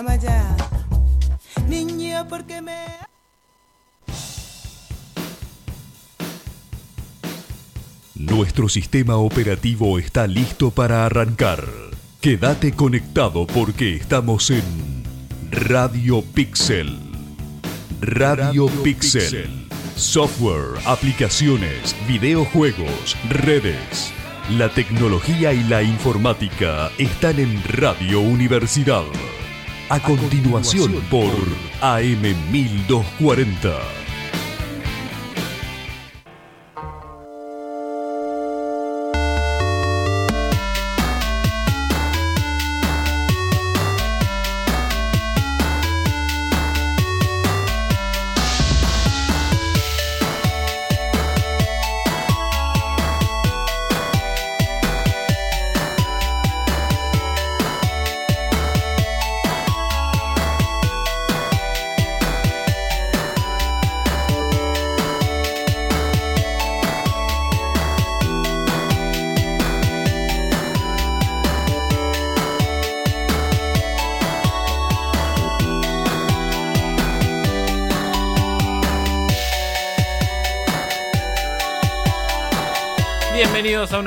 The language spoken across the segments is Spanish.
Amaya, niño, porque me... Nuestro sistema operativo está listo para arrancar. Quédate conectado porque estamos en Radio Pixel. Radio, Pixel. Software, aplicaciones, videojuegos, redes. La tecnología y la informática están en Radio Universidad. A continuación por AM1240.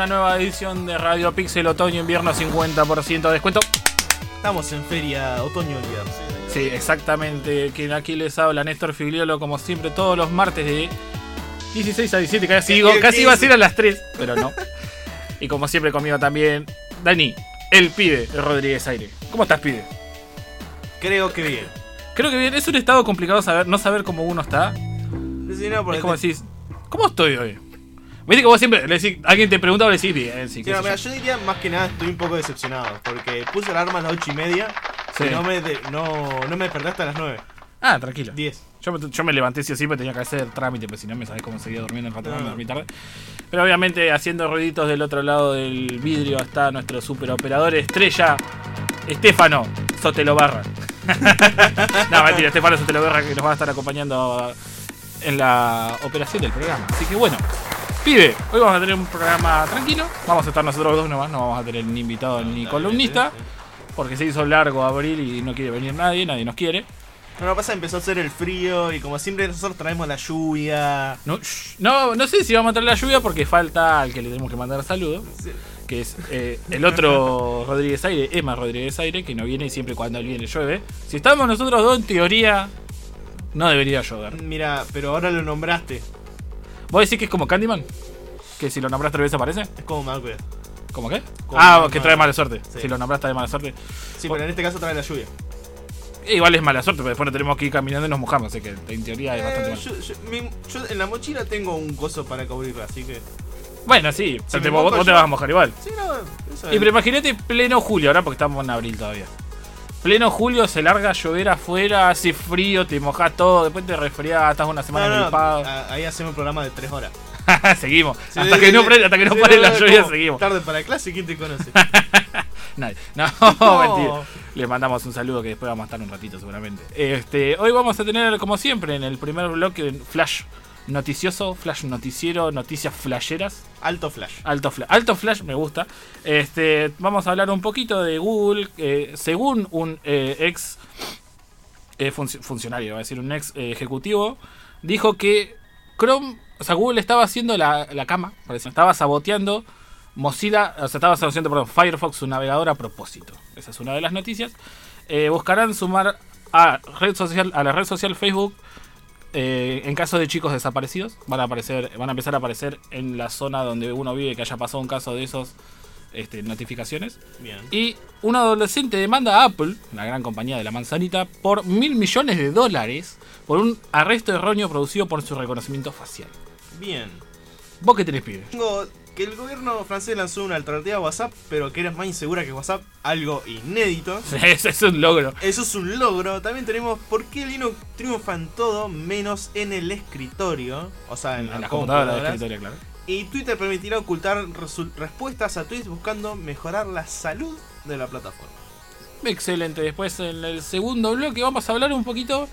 Una nueva edición de Radio Pixel Otoño Invierno 50% de descuento. Estamos en feria otoño invierno. Sí, exactamente. Quien aquí les habla, Néstor Figliolo, como siempre, todos los martes de 16 a 17. Casi, digo, casi iba a ser a las 3, pero no. Y como siempre, conmigo también, Dani, el pibe, Rodríguez Aire. ¿Cómo estás, pibe? Creo que bien. Creo que bien. Es un estado complicado saber, no saber cómo uno está. Sí, no, porque Es como decís, ¿cómo estoy hoy? Viste que vos siempre le decís, alguien te pregunta, vos le decís bien, sí, no, mira, yo. yo diría más que nada estoy un poco decepcionado. Porque puse el arma a las 8 y media. Sí. Y no me, de- no, no me desperté hasta las 9. Ah, tranquilo. 10. Yo me, yo me levanté sí o sí, pero tenía que hacer trámite, porque si no me sabés cómo seguía durmiendo el rato, me dormí tarde. Pero obviamente haciendo ruiditos del otro lado del vidrio está nuestro superoperador estrella, Estefano Sotelobarra. no, mentira, Estefano Sotelobarra que nos va a estar acompañando en la operación del programa. Así que bueno, pibe, hoy vamos a tener un programa tranquilo. Vamos a estar nosotros dos nomás, no vamos a tener ni invitado ni columnista. Porque se hizo largo abril y no quiere venir nadie, nadie nos quiere. No, no pasa, empezó a hacer el frío. Y como siempre, nosotros traemos la lluvia. No, shh, no, no sé si vamos a traer la lluvia porque falta al que le tenemos que mandar saludos. Que es eh, el otro Rodríguez Aire, Emma Rodríguez Aire, que no viene y siempre cuando él viene llueve. Si estamos nosotros dos, en teoría, no debería llover. Mira, pero ahora lo nombraste. ¿Vos decís que es como Candyman? Que si lo nombras tres veces aparece. Es como Malcuid. ¿Cómo qué? Como ah, que trae mala suerte. Sí. Si lo nombras trae mala suerte. Sí, pero en este caso trae la lluvia. Igual es mala suerte, pero después no tenemos que ir caminando y nos mojamos. Así que en teoría es bastante Eh, mal. yo, yo- mi- yo en la mochila tengo un coso para cubrirla, así que. Bueno, sí, Si te- vos, te vas a mojar igual. Sí, no, eso Y pero imagínate pleno julio, ahora porque estamos en abril todavía. Pleno julio se larga a llover afuera, hace frío, te mojas todo, después te resfriás, estás una semana No, no, gripado. a- ahí hacemos un programa de 3 horas. seguimos. Sí, hasta, sí, que sí. no, hasta que no pare la lluvia, seguimos. Tarde para clase, ¿quién te conoce? Nadie. No, No. mentira. Le mandamos un saludo que después vamos a estar un ratito seguramente. Este, hoy vamos a tener, como siempre, en el primer bloque Flash noticioso, Flash noticiero, noticias flasheras. Alto flash. Alto flash, alto flash me gusta. Este, vamos a hablar un poquito de Google. eh, según un eh, ex eh, func- funcionario, va a decir un ex ejecutivo, dijo que Chrome, o sea, Google estaba haciendo la, la cama, parece, estaba saboteando Mozilla, o sea, estaba saboteando, perdón, Firefox, su navegador a propósito. Esa es una de las noticias. Buscarán sumar a red social, a la red social Facebook eh, en caso de chicos desaparecidos, van a aparecer, van a empezar a aparecer en la zona donde uno vive que haya pasado un caso de esos este, notificaciones. Bien. Y un adolescente demanda a Apple, la gran compañía de la manzanita, por mil millones de dólares por un arresto erróneo producido por su reconocimiento facial. Bien. ¿Vos qué tenés, pibe? Tengo que el gobierno francés lanzó una alternativa a WhatsApp, pero que era más insegura que WhatsApp, algo inédito. Ese es un logro. Eso es un logro. También tenemos por qué Linux triunfa en todo menos en el escritorio. O sea, en, En la computadora de computadoras. escritorio, claro. Y Twitter permitirá ocultar respuestas a tweets buscando mejorar la salud de la plataforma. Excelente. Después en el segundo bloque vamos a hablar un poquito.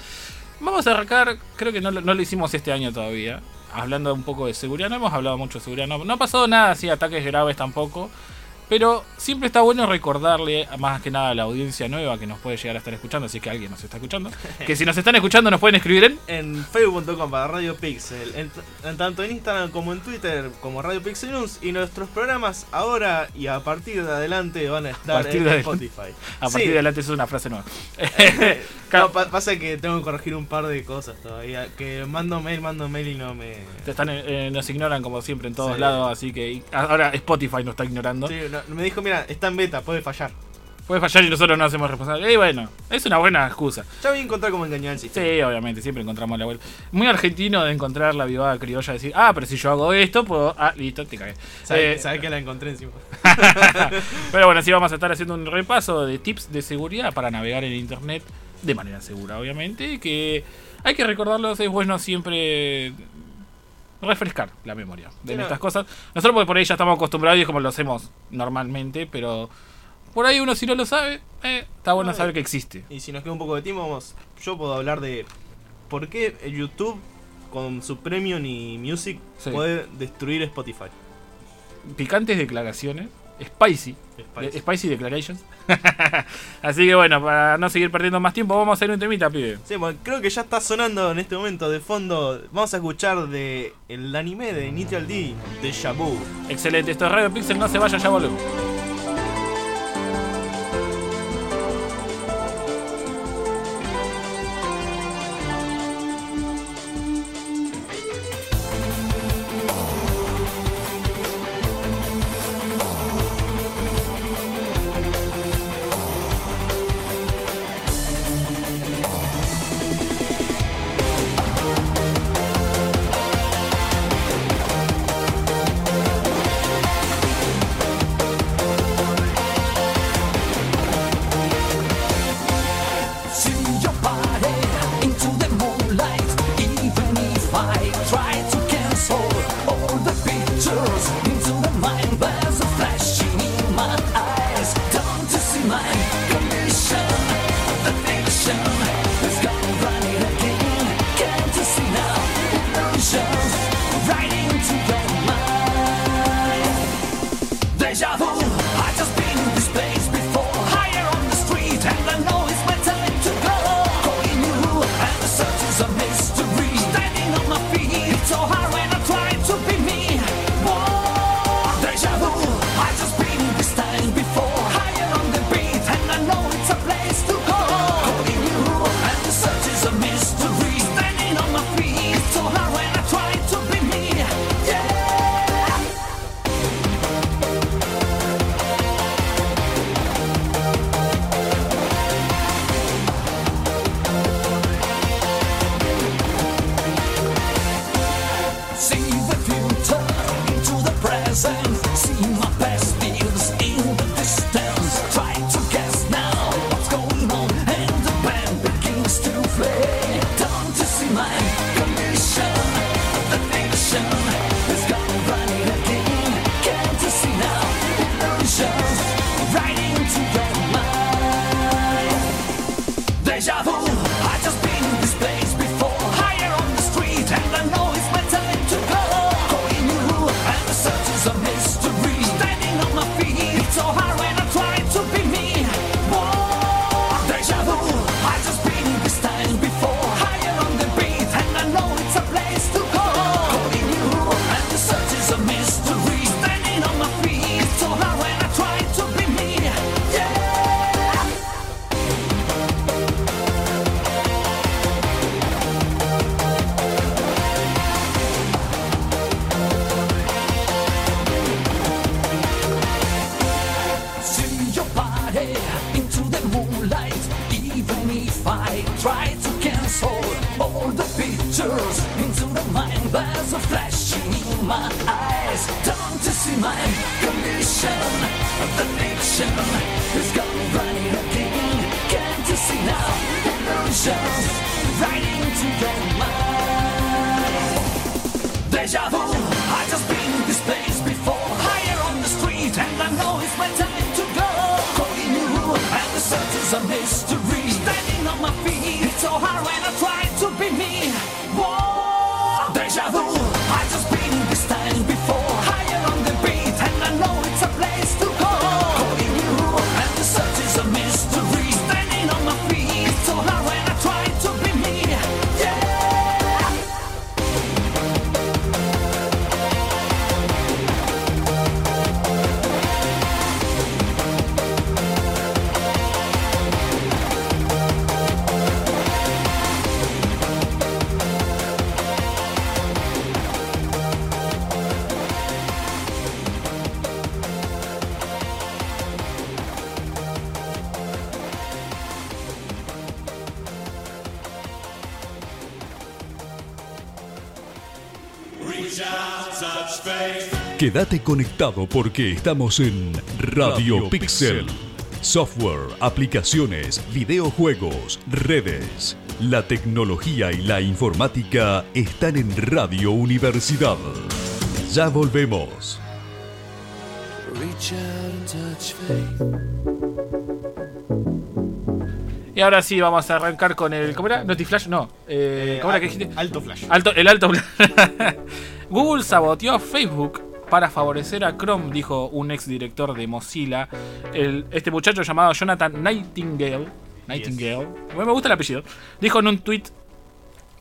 Vamos a arrancar, creo que no lo hicimos este año todavía. Hablando un poco de seguridad, no hemos hablado mucho de seguridad. No, no ha pasado nada así, ataques graves tampoco. Pero siempre está bueno recordarle, más que nada a la audiencia nueva que nos puede llegar a estar escuchando, si es que alguien nos está escuchando, que si nos están escuchando nos pueden escribir en... En facebook.com para Radio Pixel, en, en tanto en Instagram como en Twitter como Radio Pixel News y nuestros programas ahora y a partir de adelante van a estar en de Spotify. A partir Sí. de adelante eso es una frase nueva. No, pa- pasa que tengo que corregir un par de cosas todavía. Que mando mail, mando mail y no me. Te están, eh, nos ignoran como siempre en todos Sí. lados, así que ahora Spotify nos está ignorando. Sí, no, me dijo, mira, está en beta, puede fallar. Puede fallar y nosotros no hacemos responsables. Y bueno, es una buena excusa. Ya voy a encontrar cómo engañar el sistema. Sí, obviamente, siempre encontramos la vuelta. Muy argentino de encontrar la vivada criolla, decir, ah, pero si yo hago esto, puedo. Ah, listo, te cagué. Sabes Eh, que la encontré encima. pero bueno, sí vamos a estar haciendo un repaso de tips de seguridad para navegar en internet de manera segura, obviamente. y Que hay que recordarlos, es bueno siempre refrescar la memoria de Sí, no. estas cosas. Nosotros porque por ahí ya estamos acostumbrados y es como lo hacemos normalmente, pero por ahí uno si no lo sabe, eh, está bueno No, saber que existe. Y si nos queda un poco de tiempo, vamos. Yo puedo hablar de por qué YouTube con su Premium y Music Sí. puede destruir Spotify. Picantes declaraciones, spicy, Spicy. de- spicy declarations. Así que bueno, para no seguir perdiendo más tiempo, vamos a hacer un temita, pibe. Sí, bueno, creo que ya está sonando en este momento de fondo. Vamos a escuchar de el anime de Initial D, de Shabu. Excelente, esto es Radio Pixel, no se vaya, ya volvemos. My eyes. Don't you see my condition? The fiction is gone running again. Can't you see now? Illusions right into your mind. Deja vu, Quédate conectado porque estamos en Radio Pixel. Software, aplicaciones, videojuegos, redes. La tecnología y la informática están en Radio Universidad. Ya volvemos. Y ahora sí, vamos a arrancar con el. ¿Cómo era? ¿Notiflash? No. Eh, ¿Cómo era que dijiste? Alto flash. Alto, el alto. Google saboteó a Facebook para favorecer a Chrome, dijo un ex director de Mozilla. El- este muchacho llamado Jonathan Nightingale. Nightingale. Bueno, me gusta el apellido. Dijo en un tweet.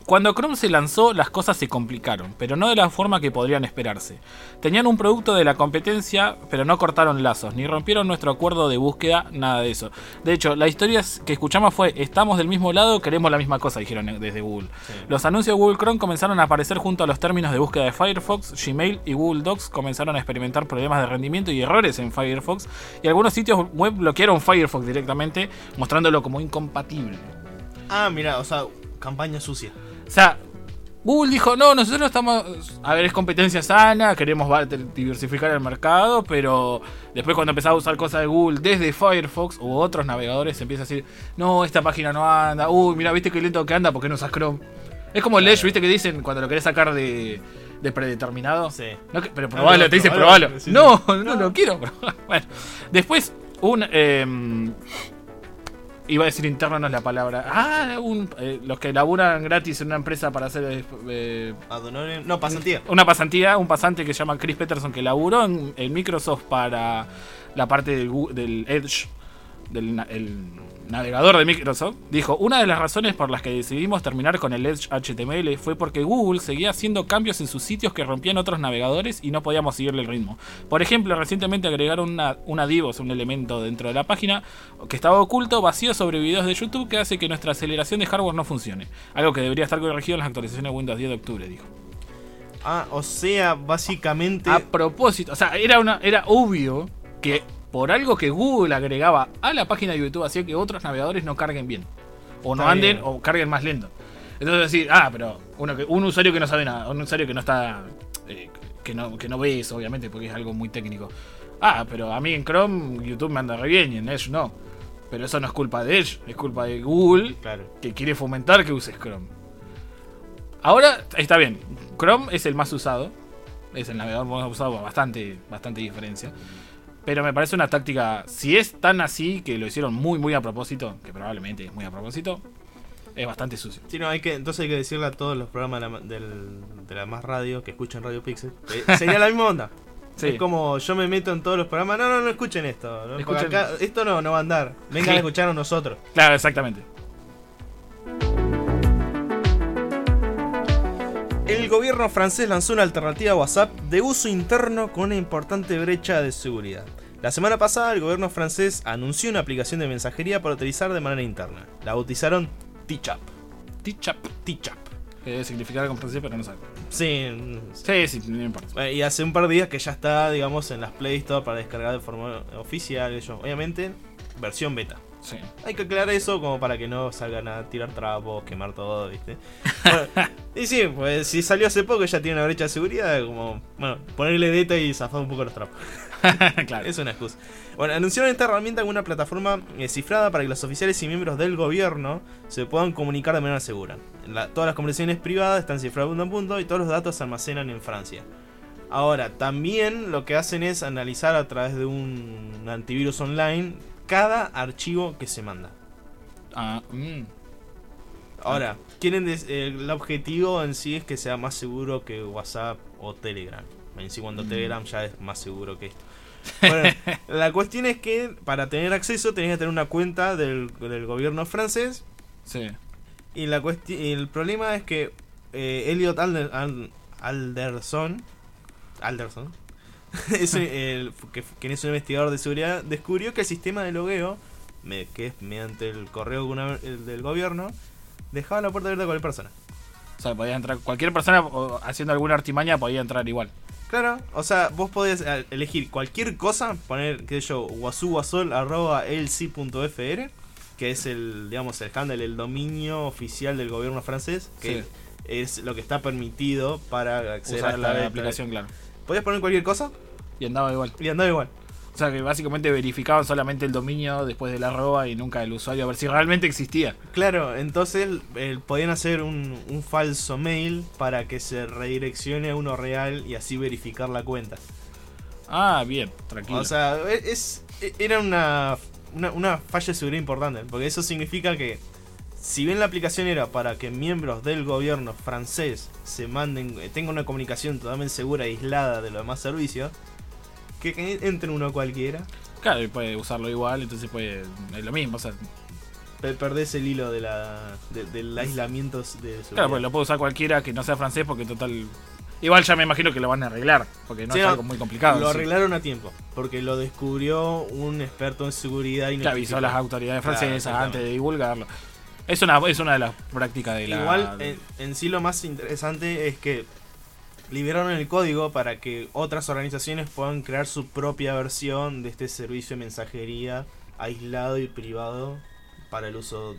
Cuando Chrome se lanzó, las cosas se complicaron, pero no de la forma que podrían esperarse. Tenían un producto de la competencia, pero no cortaron lazos, ni rompieron nuestro acuerdo de búsqueda, nada de eso. De hecho, la historia que escuchamos fue, estamos del mismo lado, queremos la misma cosa, dijeron desde Google. Los anuncios de Google Chrome comenzaron a aparecer junto a los términos de búsqueda de Firefox, Gmail y Google Docs comenzaron a experimentar problemas de rendimiento y errores en Firefox, y algunos sitios web bloquearon Firefox directamente, mostrándolo como incompatible. Ah, mira, o sea, campaña sucia. O sea, Google dijo, no, nosotros estamos... A ver, es competencia sana, queremos diversificar el mercado, pero después cuando empezaba a usar cosas de Google desde Firefox u otros navegadores, se empieza a decir, no, esta página no anda, uy, mira, viste qué lento que anda, ¿por qué no usas Chrome? Es como el Edge, viste que dicen cuando lo querés sacar de, de predeterminado. Sí. No, pero probalo, no, te dice probalo, probalo. sí, sí. no, no, lo quiero. probar. bueno, después un... em, Iba a decir interno, no es la palabra. Ah, un, eh, los que laburan gratis en una empresa para hacer eh, eh, No, pasantía. una pasantía, un pasante que se llama Chris Peterson que laburó en, en Microsoft para la parte del, del Edge, del el navegador de Microsoft, dijo, una de las razones por las que decidimos terminar con el Edge HTML fue porque Google seguía haciendo cambios en sus sitios que rompían otros navegadores y no podíamos seguirle el ritmo. Por ejemplo, recientemente agregaron una, una div, o sea, un elemento dentro de la página que estaba oculto, vacío sobre videos de YouTube que hace que nuestra aceleración de hardware no funcione. Algo que debería estar corregido en las actualizaciones de Windows 10 de octubre, dijo. Ah, o sea, básicamente. A propósito, o sea, era una era obvio que por algo que Google agregaba a la página de YouTube hacía que otros navegadores no carguen bien. O no Está anden bien. o carguen más lento. Entonces decir, ah, pero uno que, un usuario que no sabe nada, un usuario que no está. eh, que, no, que no ve eso, obviamente, porque es algo muy técnico. Ah, pero a mí en Chrome YouTube me anda re bien y en Edge no. Pero eso no es culpa de Edge, es culpa de Google Claro. que quiere fomentar que uses Chrome. Ahora está bien, Chrome es el más usado, es el navegador más usado, bastante, bastante diferencia. Pero me parece una táctica, si es tan así que lo hicieron muy, muy a propósito, que probablemente es muy a propósito, es bastante sucio. Sí, no, hay que, entonces hay que decirle a todos los programas de la, ma- del- de la más radio que escuchan Radio Pixel. sería la misma onda. Sí. Es como yo me meto en todos los programas. No, no, no escuchen esto. Escuchen- acá- esto no, no va a andar. Vengan a escuchar a nosotros. Claro, exactamente. El gobierno francés lanzó una alternativa a WhatsApp de uso interno con una importante brecha de seguridad. La semana pasada el gobierno francés anunció una aplicación de mensajería para utilizar de manera interna. La bautizaron Teachup. Teachup, Teachup. que debe significar algo en francés, pero no sé. Sí, Sí, sí, no importa. Eh, Y hace un par de días que ya está, digamos, en las Play Store para descargar de forma oficial. Eso. Obviamente, versión beta. Sí. Hay que aclarar eso como para que no salgan a tirar trapos, quemar todo, ¿viste? Bueno, y sí, pues si salió hace poco ya tiene una brecha de seguridad, como, bueno, ponerle beta y zafar un poco los trapos. claro. Es una excusa. Bueno, anunciaron esta herramienta como una plataforma eh, cifrada para que los oficiales y miembros del gobierno se puedan comunicar de manera segura. La- todas las conversaciones privadas están cifradas punto a punto y todos los datos se almacenan en Francia. Ahora, también lo que hacen es analizar a través de un antivirus online cada archivo que se manda. Ah, mm. Ahora, quieren el objetivo en sí es que sea más seguro que WhatsApp o Telegram. En sí, cuando Telegram ya es más seguro que esto. Bueno, la cuestión es que para tener acceso tenés que tener una cuenta del, del gobierno francés. Sí. Y la el problema es que eh, Elliot Alder- Al- Alderson, Alderson es un- el- que, quien es un investigador de seguridad, descubrió que el sistema de logueo, me- que es mediante el correo el del gobierno, dejaba la puerta abierta a cualquier persona. O sea, podía entrar cualquier persona haciendo alguna artimaña podía entrar igual. Claro, o sea, vos podés eh, elegir cualquier cosa, poner, qué sé yo, wasuwasol arroba lc.fr, que es el, digamos, el handle, el dominio oficial del gobierno francés, que Sí. es lo que está permitido para acceder a Usar la beta. aplicación, claro. Podías poner cualquier cosa Y andaba igual. y andaba igual. O sea que básicamente verificaban solamente el dominio después de la arroba y nunca el usuario a ver si realmente existía. Claro, entonces eh, podían hacer un, un falso mail para que se redireccione a uno real y así verificar la cuenta. Ah, bien, tranquilo. O sea, e- es, e- era una, una, una falla de seguridad importante, porque eso significa que si bien la aplicación era para que miembros del gobierno francés se manden, eh, tengan una comunicación totalmente segura e aislada de los demás servicios, que, entre uno cualquiera, claro, y puede usarlo igual, entonces puede. Es lo mismo, o sea. pe- perdés el hilo de la, de- del aislamiento de seguridad. Claro, pues lo puede usar cualquiera que no sea francés porque total. Igual ya me imagino que lo van a arreglar, porque no Sí, es no, algo muy complicado. Lo sí. arreglaron a tiempo, porque lo descubrió un experto en seguridad y Que avisó a las autoridades francesas antes de divulgarlo. Es una, es una de las prácticas de la. Igual, en sí lo más interesante es que liberaron el código para que otras organizaciones puedan crear su propia versión de este servicio de mensajería aislado y privado para el uso.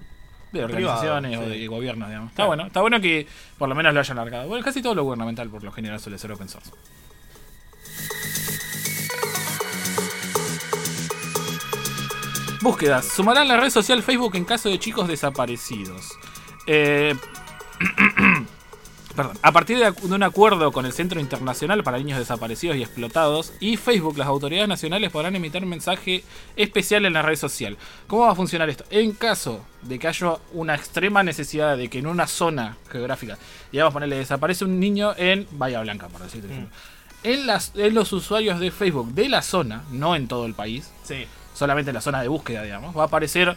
de organizaciones privado, o sí. de gobiernos, digamos. Está Claro. bueno, está bueno que por lo menos lo hayan largado. Bueno, casi todo lo gubernamental por lo general suele ser open source. Búsquedas. Sumarán la red social Facebook en caso de chicos desaparecidos. Eh, Perdón. A partir de, de un acuerdo con el Centro Internacional para Niños Desaparecidos y Explotados y Facebook, las autoridades nacionales podrán emitir un mensaje especial en la red social. ¿Cómo va a funcionar esto? En caso de que haya una extrema necesidad de que en una zona geográfica, digamos, ponerle desaparece un niño en Bahía Blanca, por decirte Mm. ejemplo. En, las, en los usuarios de Facebook de la zona, no en todo el país, Sí. solamente en la zona de búsqueda, digamos, va a aparecer.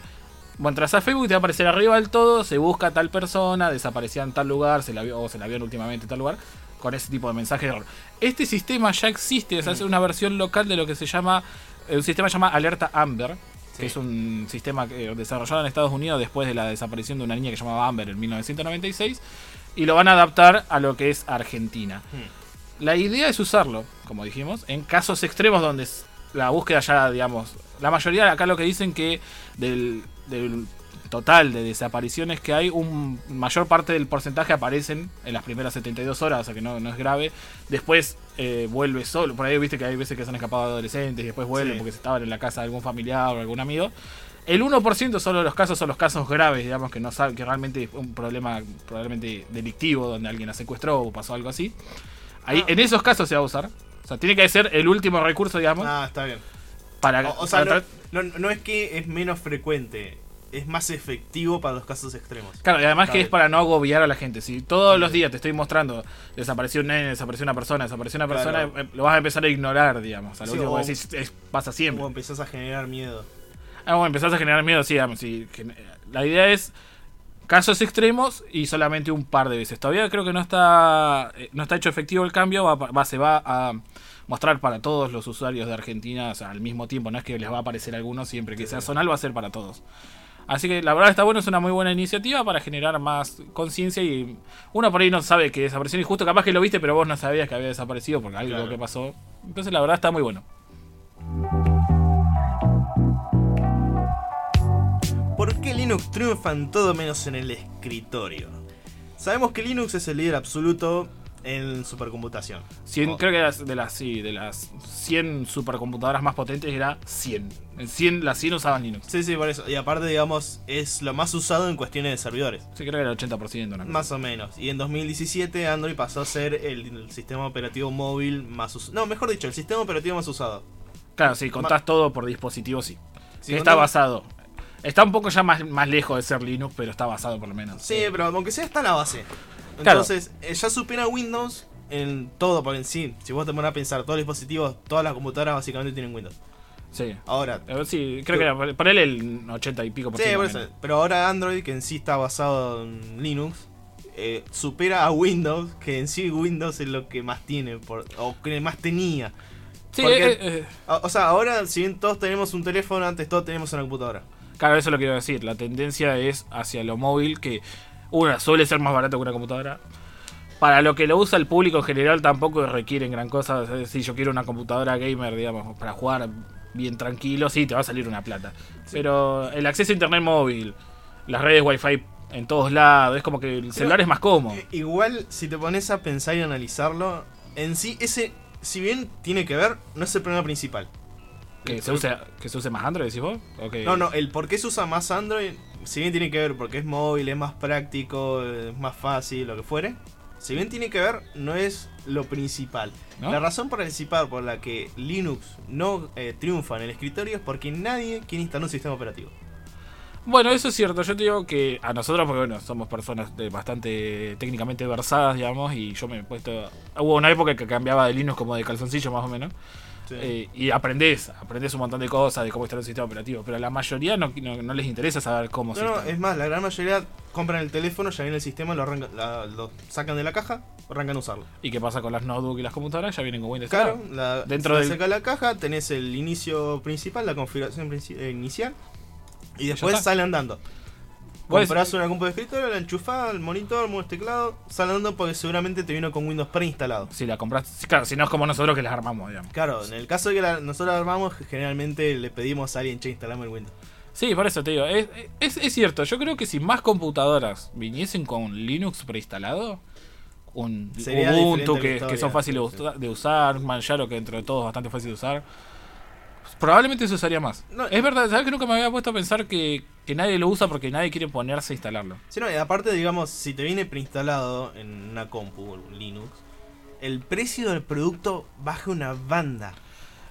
Bueno, entras a Facebook y te va a aparecer arriba del todo, se busca a tal persona, desaparecía en tal lugar, se la vio, o se la vio últimamente en tal lugar, con ese tipo de mensaje de error. Este sistema ya existe, es una versión local de lo que se llama, eh, un sistema que se llama Alerta Amber, que es un sistema que- desarrollado en Estados Unidos después de la desaparición de una niña que llamaba Amber en 1996, y lo van a adaptar a lo que es Argentina. La idea es usarlo, como dijimos, en casos extremos donde la búsqueda ya, digamos, la mayoría acá lo que dicen que del, del total de desapariciones que hay, un mayor parte del porcentaje aparecen en las primeras 72 horas, o sea que no, no es grave. Después eh, vuelve solo, por ahí viste que hay veces que se han escapado adolescentes y después vuelven Sí. porque se estaban en la casa de algún familiar o algún amigo. El 1% solo de los casos son los casos graves, digamos, que no saben que realmente es un problema probablemente delictivo, donde alguien la secuestró o pasó algo así. Ahí, Ah. En esos casos se va a usar. O sea, tiene que ser el último recurso, digamos, Ah, está bien. para, O, o sea, para no, no- no es que es menos frecuente, es más efectivo para los casos extremos. Claro, y además que es para no agobiar a la gente. Si todos los días te estoy mostrando desapareció un nene, desapareció una persona, desapareció una persona, Claro. eh, lo vas a empezar a ignorar, digamos. A lo Sí, último o- que decís, es- pasa siempre. Como empezás a generar miedo. Ah, bueno, empezás a generar miedo, sí, digamos, sí, La idea es casos extremos y solamente un par de veces. Todavía creo que no está eh, no está hecho efectivo el cambio, va, va- se va a mostrar para todos los usuarios de Argentina o sea, al mismo tiempo, no es que les va a aparecer a algunos siempre que sea zonal, va a ser para todos. Así que la verdad está bueno, es una muy buena iniciativa para generar más conciencia y uno por ahí no sabe que desapareció y justo capaz que lo viste pero vos no sabías que había desaparecido porque algo Claro. que pasó. Entonces la verdad está muy bueno. ¿Por qué Linux triunfa en todo menos en el escritorio? Sabemos que Linux es el líder absoluto en supercomputación. 100, Oh. Creo que de las, de las, sí, de las 100 supercomputadoras más potentes era 100. En 100, las 100 usaban Linux. Sí, sí, por eso. Y aparte, digamos, es lo más usado en cuestiones de servidores. Sí, creo que era el 80%. Una. Más o menos. Y en 2017 Android pasó a ser el, el sistema operativo móvil más usado. No, mejor dicho, el sistema operativo más usado. Claro, si contás todo por dispositivo, sí. Está basado. Está un poco ya más, más lejos de ser Linux, pero está basado por lo menos. Sí, pero aunque sea está la base. Claro. Entonces, eh, ya supera Windows en todo por en sí. Si vos te pones a pensar, todos los dispositivos, todas las computadoras básicamente tienen Windows. Sí. Ahora, Eh, Sí, creo que era por él el 80 y pico por Sí, ciento. por eso. Pero ahora Android, que en sí está basado en Linux, eh, supera a Windows, que en sí Windows es lo que más tiene, por, o que más tenía. Sí, Porque- eh, eh, O, o sea, ahora, si bien todos tenemos un teléfono, antes todos tenemos una computadora. claro, eso lo quiero decir. La tendencia es hacia lo móvil, que una suele ser más barato que una computadora. Para lo que lo usa el público en general tampoco requieren gran cosa. Si yo quiero una computadora gamer, digamos, para jugar bien tranquilo, sí, te va a salir una plata. Pero el acceso a internet móvil, las redes wifi en todos lados. Es como que el celular es más cómodo. Eh, Igual, si te pones a pensar y analizarlo, en sí, ese, si bien tiene que ver, no es el problema principal. Que se use, que se use más Android, decís vos. ¿O que- No, no, el por qué se usa más Android, si bien tiene que ver porque es móvil, es más práctico, es más fácil, lo que fuere. Si bien tiene que ver, no es lo principal. ¿No? La razón principal por la que Linux no eh, triunfa en el escritorio es porque nadie quiere instalar un sistema operativo. Bueno, eso es cierto. Yo te digo que a nosotros, porque bueno, somos personas de bastante técnicamente versadas, digamos, y yo me he puesto. Hubo una época que cambiaba de Linux como de calzoncillo, más o menos. Eh, y aprendés, aprendés un montón de cosas de cómo instalar un sistema operativo. Pero a la mayoría no, no- no les interesa saber cómo se No, instala. es más, la gran mayoría compran el teléfono, ya viene el sistema, lo, la- lo sacan de la caja, arrancan a usarlo. ¿Y qué pasa con las notebooks y las computadoras? Ya vienen con Windows. Claro, la, Dentro del- saca la caja, tenés el inicio principal, la configuración eh, inicial, y después sale andando. Vos Comprás una compu de escritorio, la enchufás, el monitor, mueves teclado, sale andando porque seguramente te vino con Windows preinstalado. Si la compras, claro, si no es como nosotros que las armamos, digamos. Claro, en el caso de que la- nosotros armamos, generalmente le pedimos a alguien, che, instalame el Windows. Sí, por eso te digo, es, es, es cierto, yo creo que si más computadoras viniesen con Linux preinstalado, un Sería Ubuntu la que, son fáciles de de usar, Manjaro que entre todos es bastante fácil de usar, probablemente se usaría más. No, es verdad, ¿sabes que nunca me había puesto a pensar que, que nadie lo usa porque nadie quiere ponerse a instalarlo? Si no, y aparte, digamos, si te viene preinstalado en una compu, en Linux, el precio del producto baja una banda.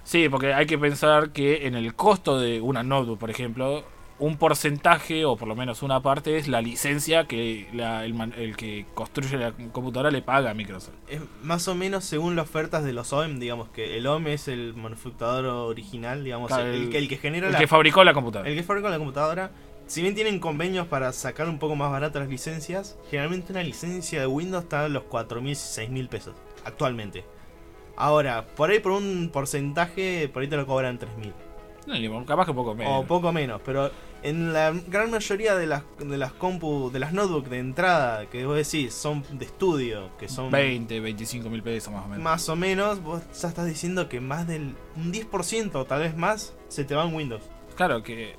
Sí, porque hay que pensar que en el costo de una notebook, por ejemplo, un porcentaje o por lo menos una parte es la licencia que la- el, que construye la computadora le paga a Microsoft. Es más o menos según las ofertas de los OEM, digamos que el OEM es el manufacturador original, digamos, Claro, el, el- que, el que genera El la, que fabricó la computadora. el que fabrica la computadora. Si bien tienen convenios para sacar un poco más baratas las licencias, generalmente una licencia de Windows está a los 4.000, 6.000 pesos actualmente. Ahora, por ahí por un porcentaje, por ahí te lo cobran 3.000. No, capaz que poco menos. O poco menos, pero en la gran mayoría de las, de las compu, de las notebooks de entrada, que vos decís son de estudio, que son 20, 25 mil pesos más o menos. más o menos, vos ya estás diciendo que más del un 10% o tal vez más se te va en Windows. Claro que.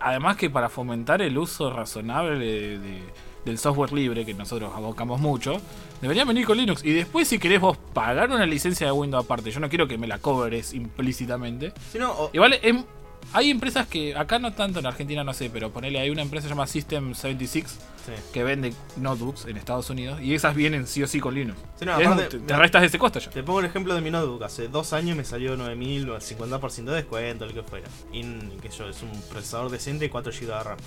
Además que para fomentar el uso razonable de- de- del software libre, que nosotros abocamos mucho, debería venir con Linux. Y después si querés vos pagar una licencia de Windows aparte, yo no quiero que me la cobres implícitamente. Si no, o- Igual em- hay empresas que, acá no tanto, en Argentina no sé, pero ponele, hay una empresa que se llama System 76 sí. que vende notebooks en Estados Unidos y esas vienen sí o sí con Linux. Sí, no, Es- aparte, te, te restas ese costo ya. Te pongo el ejemplo de mi notebook. Hace dos años me salió 9000 o el 50% de descuento, lo que fuera. Y que yo, es un procesador decente y 4 GB de RAM.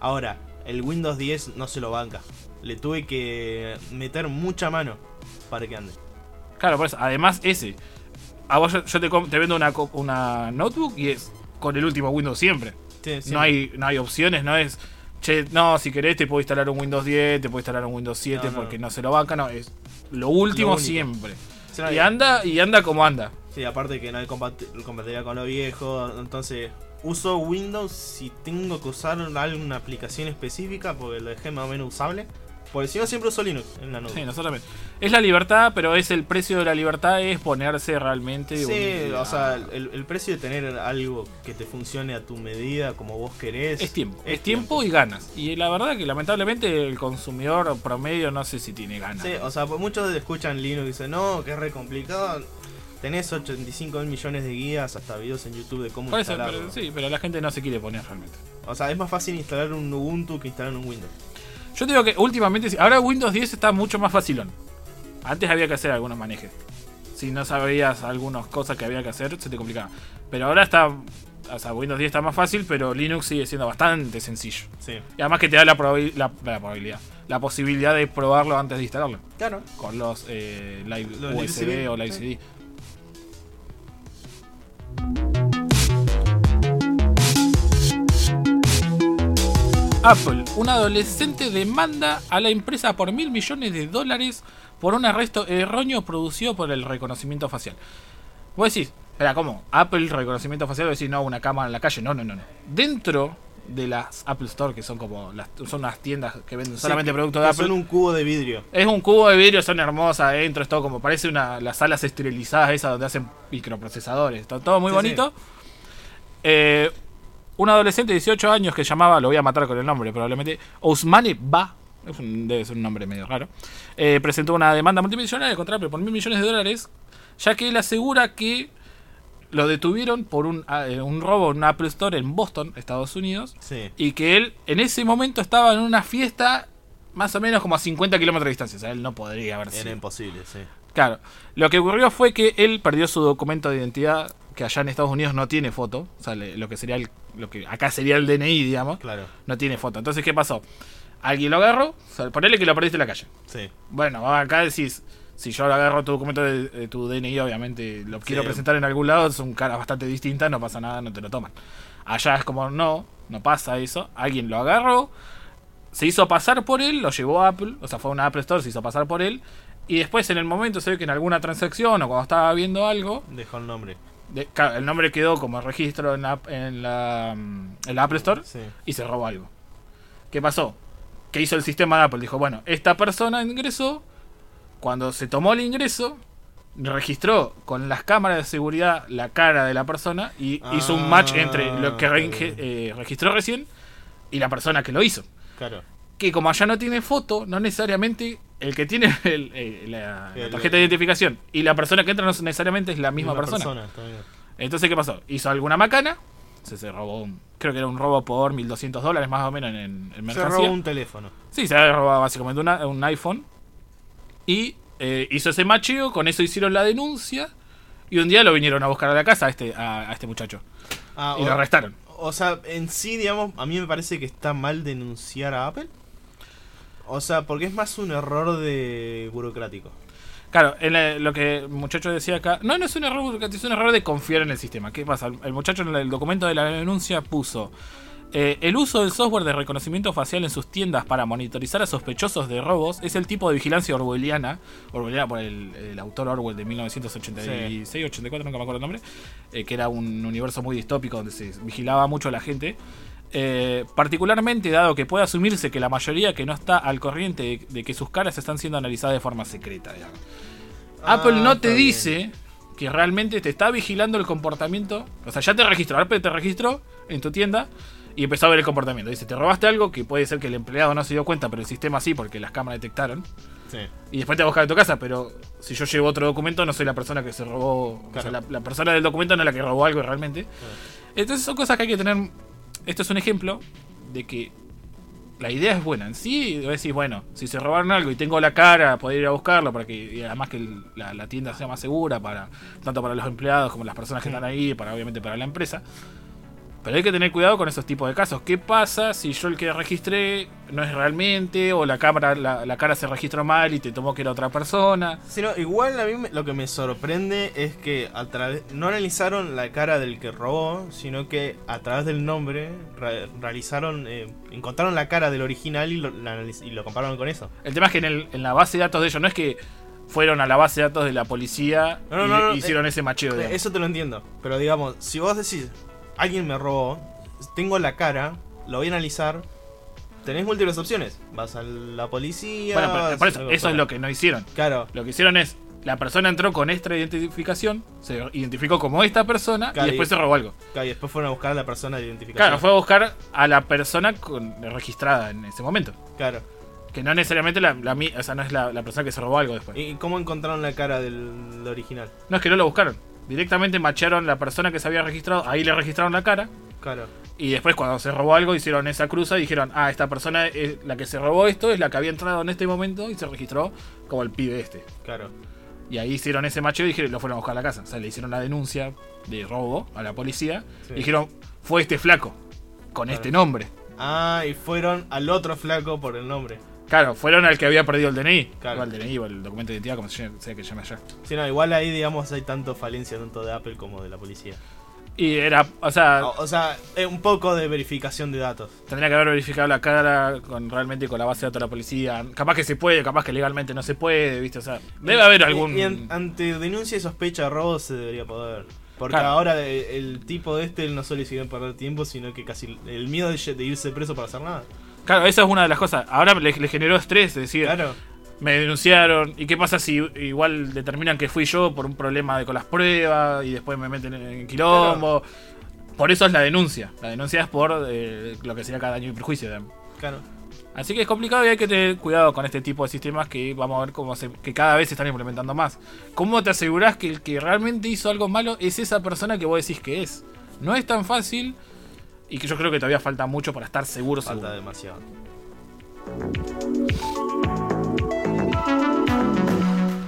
Ahora, el Windows 10 no se lo banca. Le tuve que meter mucha mano para que ande. Claro, por eso. Además, ese. A vos yo, yo te, vendo una, una notebook y es con el último Windows siempre. Sí. No, hay, no hay opciones, no es. Che, no, si querés te puedo instalar un Windows 10, te puedo instalar un Windows 7 No, no. porque no se lo banca, no, es lo último Lo siempre. Y anda, y anda como anda. Sí, aparte que no hay compat- compatibilidad con lo viejo. Entonces, uso Windows si tengo que usar alguna aplicación específica porque lo dejé más o menos usable. Porque si no, siempre uso Linux en la notebook. Sí, nosotros también. Es la libertad, pero es el precio de la libertad es ponerse realmente. Sí, un- o sea, el, el precio de tener algo que te funcione a tu medida, como vos querés. Es tiempo, es tiempo y ganas. Y la verdad que lamentablemente el consumidor promedio no sé si tiene ganas. Sí, o sea, pues muchos escuchan Linux y dicen, no, que es re complicado. Tenés 85 mil millones de guías, hasta videos en YouTube de cómo Por eso, instalarlo. pero, sí, pero la gente no se quiere poner realmente. O sea, es más fácil instalar un Ubuntu que instalar un Windows. Yo te digo que últimamente, ahora Windows 10 está mucho más facilón. Antes había que hacer algunos manejes. Si no sabías algunas cosas que había que hacer, se te complicaba. Pero ahora está, o sea, Windows 10 está más fácil, pero Linux sigue siendo bastante sencillo. Sí. Y además que te da la, probabil- la, la probabilidad, la posibilidad de probarlo antes de instalarlo. Claro. Con los eh, live Los USB o live sí. Apple, un adolescente demanda a la empresa por mil millones de dólares por un arresto erróneo producido por el reconocimiento facial. Vos decís, espera, ¿cómo? Apple, reconocimiento facial, vos decís, no, una cámara en la calle. No, no, no. no. Dentro de las Apple Store, que son como las, son unas tiendas que venden solamente que- productos de que Apple. Son un cubo de vidrio. Es un cubo de vidrio, son hermosas adentro, es todo como parece una las salas esterilizadas esas donde hacen microprocesadores, está todo muy Sí, bonito. Eh, un adolescente de 18 años que llamaba, lo voy a matar con el nombre probablemente, Ousmane Ba, es un- debe ser un nombre medio raro, eh, presentó una demanda multimillonaria contra Apple por mil millones de dólares, ya que él asegura que lo detuvieron por un, ah, eh, un robo en una Apple Store en Boston, Estados Unidos, Sí. y que él en ese momento estaba en una fiesta más o menos como a 50 kilómetros de distancia, o sea, él no podría haber Era sido. imposible, sí. Claro, lo que ocurrió fue que él perdió su documento de identidad, que allá en Estados Unidos no tiene foto, o sea, lo que sería el, lo que acá sería el DNI, digamos, Claro, no tiene foto. Entonces, ¿qué pasó? Alguien lo agarró, o sea, ponele que lo perdiste en la calle. sí. Bueno, acá decís, si yo agarro tu documento de, de tu DNI, obviamente lo quiero Sí. presentar en algún lado, son caras bastante distintas, no pasa nada, no te lo toman. Allá es como, no, no pasa eso. Alguien lo agarró, se hizo pasar por él, lo llevó a Apple, o sea, fue a una Apple Store, se hizo pasar por él, y después en el momento se ve que en alguna transacción o cuando estaba viendo algo, Dejó el nombre. de- el nombre quedó como registro en la, en la, mm, en la Apple Store Sí. y se robó algo. ¿Qué pasó? ¿Qué hizo el sistema de Apple? Dijo, bueno, esta persona ingresó, cuando se tomó el ingreso, registró con las cámaras de seguridad la cara de la persona y hizo un match entre lo que Ah, re- eh, registró recién y la persona que lo hizo. Claro. Que como allá no tiene foto, no necesariamente el que tiene el- el- la, la El- tarjeta de identificación y la persona que entra no necesariamente es la misma, persona. bien. Entonces, ¿qué pasó? Hizo alguna macana, se, se robó, un- creo que era un robo por 1200 dólares más o menos en, en Se mercancía. robó un teléfono. Sí, se había robado básicamente una- un iPhone. Y eh, hizo ese macheo, con eso hicieron la denuncia. Y un día lo vinieron a buscar a la casa a este, a, a este muchacho. Ah, Y o, lo arrestaron. o sea, en sí, digamos, a mí me parece que está mal denunciar a Apple. O sea, porque es más un error de burocrático. Claro, en la- lo que el muchacho decía acá, no, no es un error, burocrático, es un error de confiar en el sistema. ¿Qué pasa? El, el muchacho en el documento de la denuncia puso eh, el uso del software de reconocimiento facial en sus tiendas para monitorizar a sospechosos de robos es el tipo de vigilancia orwelliana, orwelliana por el, el autor Orwell de 1986, 84, nunca me acuerdo el nombre, eh, que era un universo muy distópico donde se vigilaba mucho a la gente. Eh, particularmente dado que puede asumirse que la mayoría que no está al corriente de, de que sus caras están siendo analizadas de forma secreta. digamos. Apple Ah, no te bien. dice que realmente te está vigilando el comportamiento. O sea, ya te registró, Apple te registró en tu tienda y empezó a ver el comportamiento. Dice, te robaste algo que puede ser que el empleado no se dio cuenta, pero el sistema sí, porque las cámaras detectaron. Sí. Y después te va a buscar a tu casa, pero si yo llevo otro documento, no soy la persona que se robó. O sea, la, la persona del documento no es la que robó algo realmente. Entonces son cosas que hay que tener. Esto es un ejemplo de que la idea es buena. En sí, decís, bueno, si se robaron algo y tengo la cara, poder ir a buscarlo para que, y además que el- la, la tienda sea más segura, para tanto para los empleados como las personas que están ahí, para obviamente para la empresa. Pero hay que tener cuidado con esos tipos de casos. ¿Qué pasa si yo el que registré no es realmente, o la cámara, la, la cara se registró mal y te tomó que era otra persona? Sí, no, igual a mí lo que me sorprende es que a través no analizaron la cara del que robó, sino que a través del nombre re- realizaron, eh, encontraron la cara del original y lo, la analiz- y lo compararon con eso. El tema es que en, el- en la base de datos de ellos no es que fueron a la base de datos de la policía No, no, y no, no, hicieron eh, ese macheo. Digamos. Eso te lo entiendo, pero digamos, si vos decís, alguien me robó, tengo la cara, lo voy a analizar, tenés múltiples opciones. Vas a la policía. Bueno, pero- por eso, eso es lo que no hicieron. Claro, Lo que hicieron es, la persona entró con esta identificación, se identificó como esta persona Claro, y después y- se robó algo. claro, y después fueron a buscar a la persona de identificación. Claro, fue a buscar a la persona con- registrada en ese momento. Claro. Que no necesariamente la, la o sea, no es la, la persona que se robó algo después. ¿Y cómo encontraron la cara del, del original? No es que no lo buscaron. Directamente machearon la persona que se había registrado, ahí le registraron la cara. Claro. Y después cuando se robó algo hicieron esa cruza y dijeron, ah, esta persona es la que se robó esto, es la que había entrado en este momento y se registró como el pibe este. Claro. Y ahí hicieron ese macheo y dijeron, lo fueron a buscar a la casa. O sea, le hicieron la denuncia de robo a la policía. Sí. Y dijeron, fue este flaco, con Claro. este nombre. Ah, y fueron al otro flaco por el nombre. Claro, fueron al que había perdido el DNI. Claro. O el DNI o el documento de identidad, como sea que llame allá. Sí, no, igual ahí, digamos, hay tanto falencia tanto de Apple como de la policía. Y era, o sea, O, o sea, es un poco de verificación de datos. tendría que haber verificado la cara con realmente con la base de datos de la policía. Capaz que se puede, capaz que legalmente no se puede, ¿viste? O sea, debe haber Y- algún. Y, en- ante denuncia y sospecha de robo se debería poder. Porque Claro. ahora eh, el, tipo de este no solo decidió perder tiempo, sino que casi el miedo de, de irse preso para hacer nada. Claro, esa es una de las cosas. Ahora le, le generó estrés, decir, Claro. me denunciaron. ¿Y qué pasa si igual determinan que fui yo por un problema de, con las pruebas y después me meten en, quilombo? Por eso es la denuncia. La denuncia es por eh, lo que sería cada daño y perjuicio. digamos. Claro. Así que es complicado y hay que tener cuidado con este tipo de sistemas que vamos a ver cómo se, que cada vez se están implementando más. ¿Cómo te asegurás que el que realmente hizo algo malo es esa persona que vos decís que es? No es tan fácil y que yo creo que todavía falta mucho para estar seguro. Falta seguro. demasiado.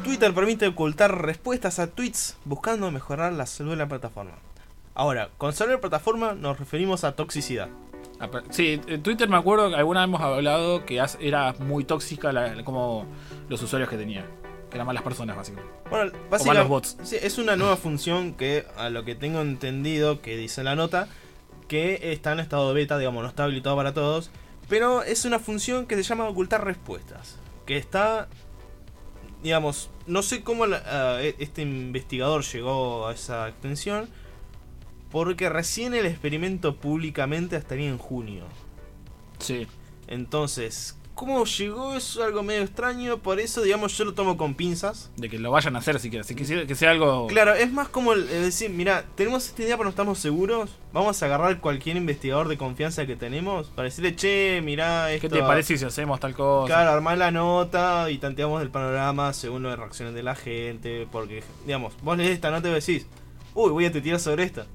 Twitter permite ocultar respuestas a tweets buscando mejorar la salud de la plataforma. Ahora, con salud de la plataforma nos referimos a toxicidad. Sí, en Twitter me acuerdo que alguna vez hemos hablado que era muy tóxica la- como los usuarios que tenía. Que eran malas personas, básicamente. Bueno, malos básicamente bots. sí, es una nueva función que, a lo que tengo entendido, que dice la nota, que está en estado de beta, digamos, no está habilitado para todos, pero es una función que se llama ocultar respuestas, que está, digamos, no sé cómo la- e- este investigador llegó a esa extensión, porque recién el experimento públicamente estaría en junio. Sí. Entonces, ¿cómo llegó? Es algo medio extraño, por eso, digamos, yo lo tomo con pinzas. De que lo vayan a hacer siquiera. Así que, sea- que sea algo. Claro, es más como el, el decir, mira, tenemos esta idea pero no estamos seguros, vamos a agarrar cualquier investigador de confianza que tenemos para decirle, che, mira esto. ¿Qué te parece si hacemos tal cosa? Claro, armar la nota y tanteamos el panorama según las reacciones de la gente, porque, digamos, vos lees esta nota y decís, uy, voy a tirar sobre esta.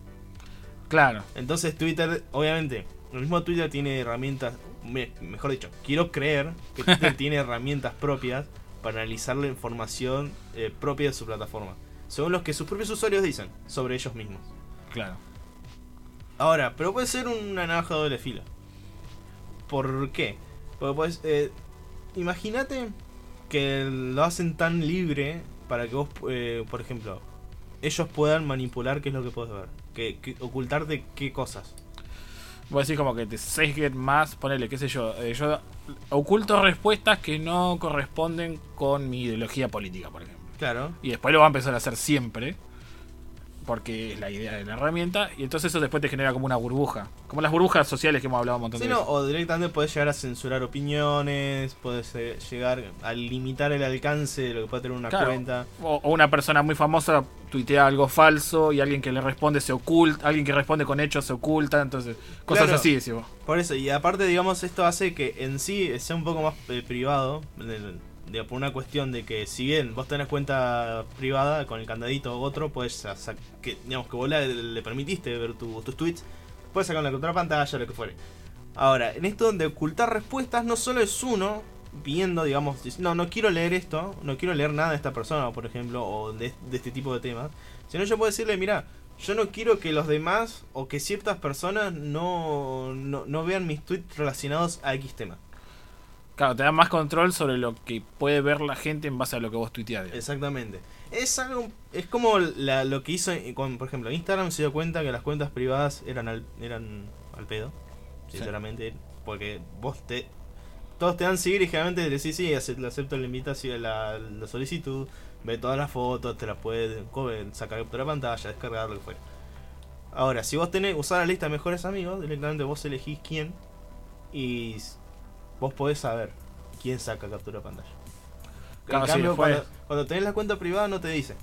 Claro. Entonces Twitter, obviamente, el mismo Twitter tiene herramientas, me- mejor dicho, quiero creer que Twitter tiene herramientas propias para analizar la información eh, propia de su plataforma, según los que sus propios usuarios dicen sobre ellos mismos. Claro. Ahora, pero puede ser una navaja de doble filo. ¿Por qué? Porque pues, eh, imagínate que lo hacen tan libre para que vos, eh, por ejemplo, ellos puedan manipular qué es lo que puedes ver, que, que- ocultarte qué cosas. Vos decís como que te sesguen más, ponele, qué sé yo. eh, yo oculto respuestas que no corresponden con mi ideología política, por ejemplo. Claro. Y después lo va a empezar a hacer siempre. Porque es la idea de la herramienta. Y entonces eso después te genera como una burbuja. Como las burbujas sociales que hemos hablado un montón Sí, de no, veces. o directamente puedes llegar a censurar opiniones, puedes eh, llegar a limitar el alcance de lo que puede tener una Claro. cuenta. O, o una persona muy famosa tuitea algo falso y alguien que le responde se oculta, alguien que responde con hechos se oculta, entonces cosas Claro. así, decimos. Por eso, y aparte, digamos, esto hace que en sí sea un poco más eh, privado, del- de- por una cuestión de que si bien vos tenés cuenta privada con el candadito u otro, puedes sa- que, digamos, que vos le, le permitiste ver tu- tus tweets, puedes sacar la contra pantalla, lo que fuere. Ahora, en esto de ocultar respuestas, no solo es uno viendo, digamos, no, no quiero leer esto, no quiero leer nada de esta persona, por ejemplo, o de, de este tipo de temas, sino yo puedo decirle, mira, yo no quiero que los demás o que ciertas personas no, no, no vean mis tweets relacionados a X tema. Claro, te da más control sobre lo que puede ver la gente en base a lo que vos tuiteás. digamos. Exactamente. Es algo, es como la- lo que hizo, eh, con, por ejemplo, Instagram se dio cuenta que las cuentas privadas eran al, eran al pedo, sinceramente, porque vos te, todos te dan seguir y generalmente decís sí, acepto la invitación, la, la solicitud, ve todas las fotos, te las puedes co- sacar captura de pantalla, descargar, lo que fuera. Ahora, si vos tenés, usar la lista de mejores amigos, directamente vos elegís quién y vos podés saber quién saca captura de pantalla. Claro, en cambio, cuando, cuando tenés la cuenta privada no te dice.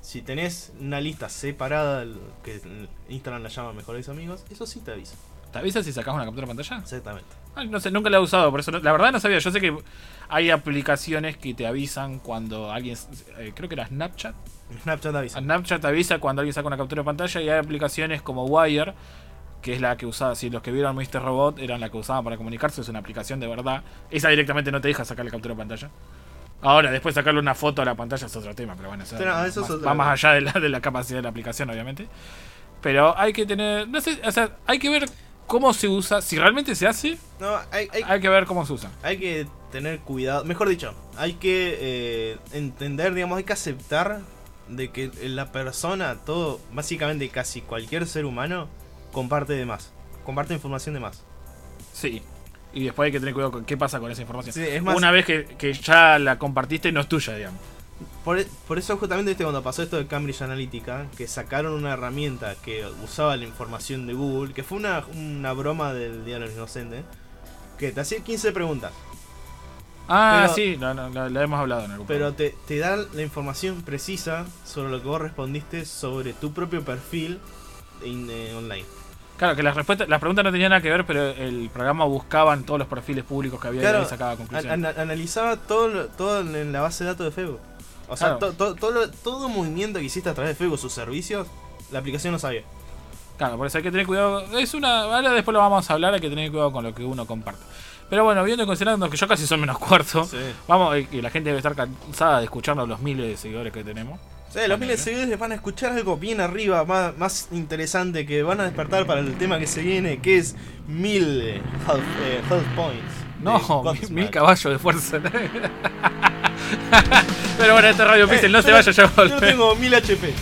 Si tenés una lista separada, que Instagram la llama mejores amigos, eso sí te avisa. ¿Te avisa si sacás una captura de pantalla? Exactamente. Ay, no sé, nunca la he usado, por eso no- la verdad no sabía. Yo sé que hay aplicaciones que te avisan cuando alguien, eh, creo que era Snapchat. Snapchat avisa. Snapchat avisa cuando alguien saca una captura de pantalla y hay aplicaciones como Wire, que es la que usaba, si los que vieron Mr. Robot eran la que usaban para comunicarse, es una aplicación de verdad. Esa directamente no te deja sacar la captura de pantalla. Ahora, después sacarle una foto a la pantalla es otro tema, pero bueno, eso, más- va más allá de la, de la capacidad de la aplicación, obviamente. Pero hay que tener, no sé, o sea, hay que ver cómo se usa, si realmente se hace, No, hay, hay, hay que ver cómo se usa. hay que tener cuidado. Mejor dicho, hay que eh, entender, digamos, hay que aceptar de que la persona, todo, básicamente casi cualquier ser humano, comparte de más. Comparte información de más. Sí. Y después hay que tener cuidado con qué pasa con esa información. Sí, es más- Una vez que, que ya la compartiste, no es tuya, digamos. Por, por eso justamente viste cuando pasó esto de Cambridge Analytica, que sacaron una herramienta que usaba la información de Google, que fue una, una broma del Día de los Inocentes, que te hacía 15 preguntas, Ah, Pero- sí, la, la hemos hablado en algún pero te, te da la información precisa sobre lo que vos respondiste sobre tu propio perfil in- eh, online. Claro, que las, respuestas, las preguntas no tenían nada que ver, pero el programa buscaba en todos los perfiles públicos que había Claro, y sacaba conclusiones. An- ana- analizaba todo, todo en la base de datos de Facebook. O sea, Claro. to- to- todo, movimiento que hiciste a través de Facebook, sus servicios, la aplicación no sabía. Claro, por eso hay que tener cuidado. Es una. Ahora después lo vamos a hablar, hay que tener cuidado con lo que uno comparte. Pero bueno, viendo y considerando que yo casi son menos cuarto, Sí. vamos, y que la gente debe estar cansada de escucharnos los miles de seguidores que tenemos. Los miles de seguidores van a escuchar algo bien arriba, más, más interesante, que van a despertar para el tema que se viene, que es mil eh, health, eh, health points. No, mil, Godsmack. mil caballos de fuerza. Pero bueno, este Radio Pixel Eh, no se vaya, ya Yo tengo mil HP.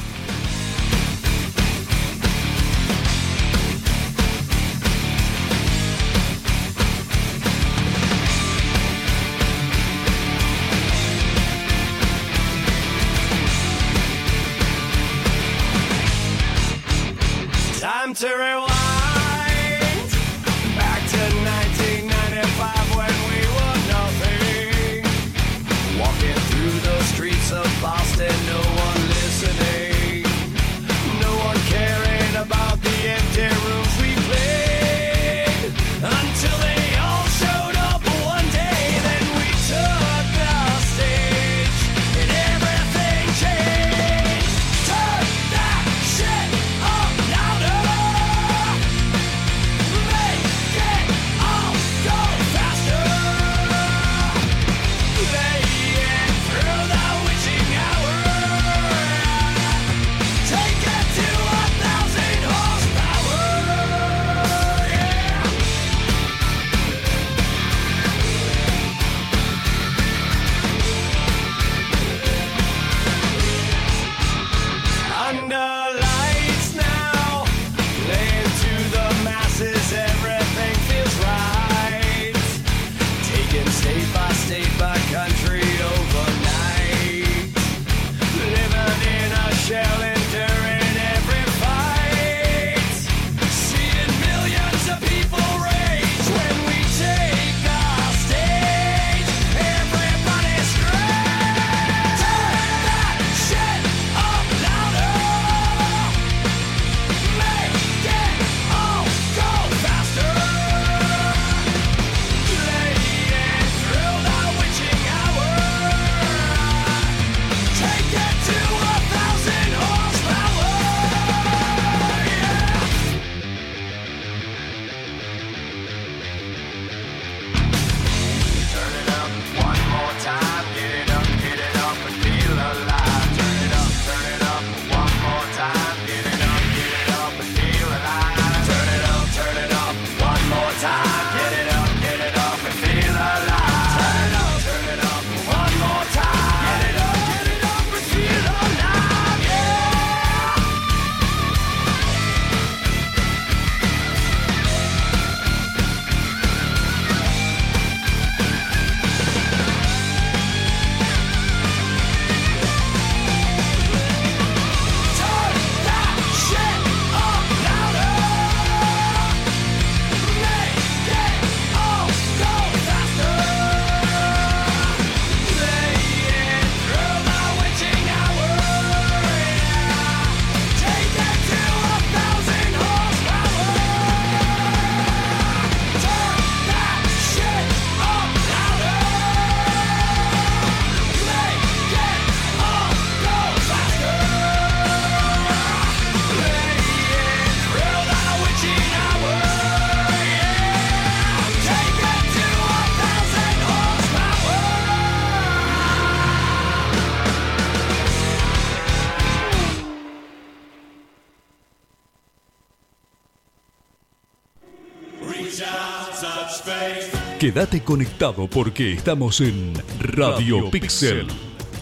Quédate conectado porque estamos en Radio Pixel.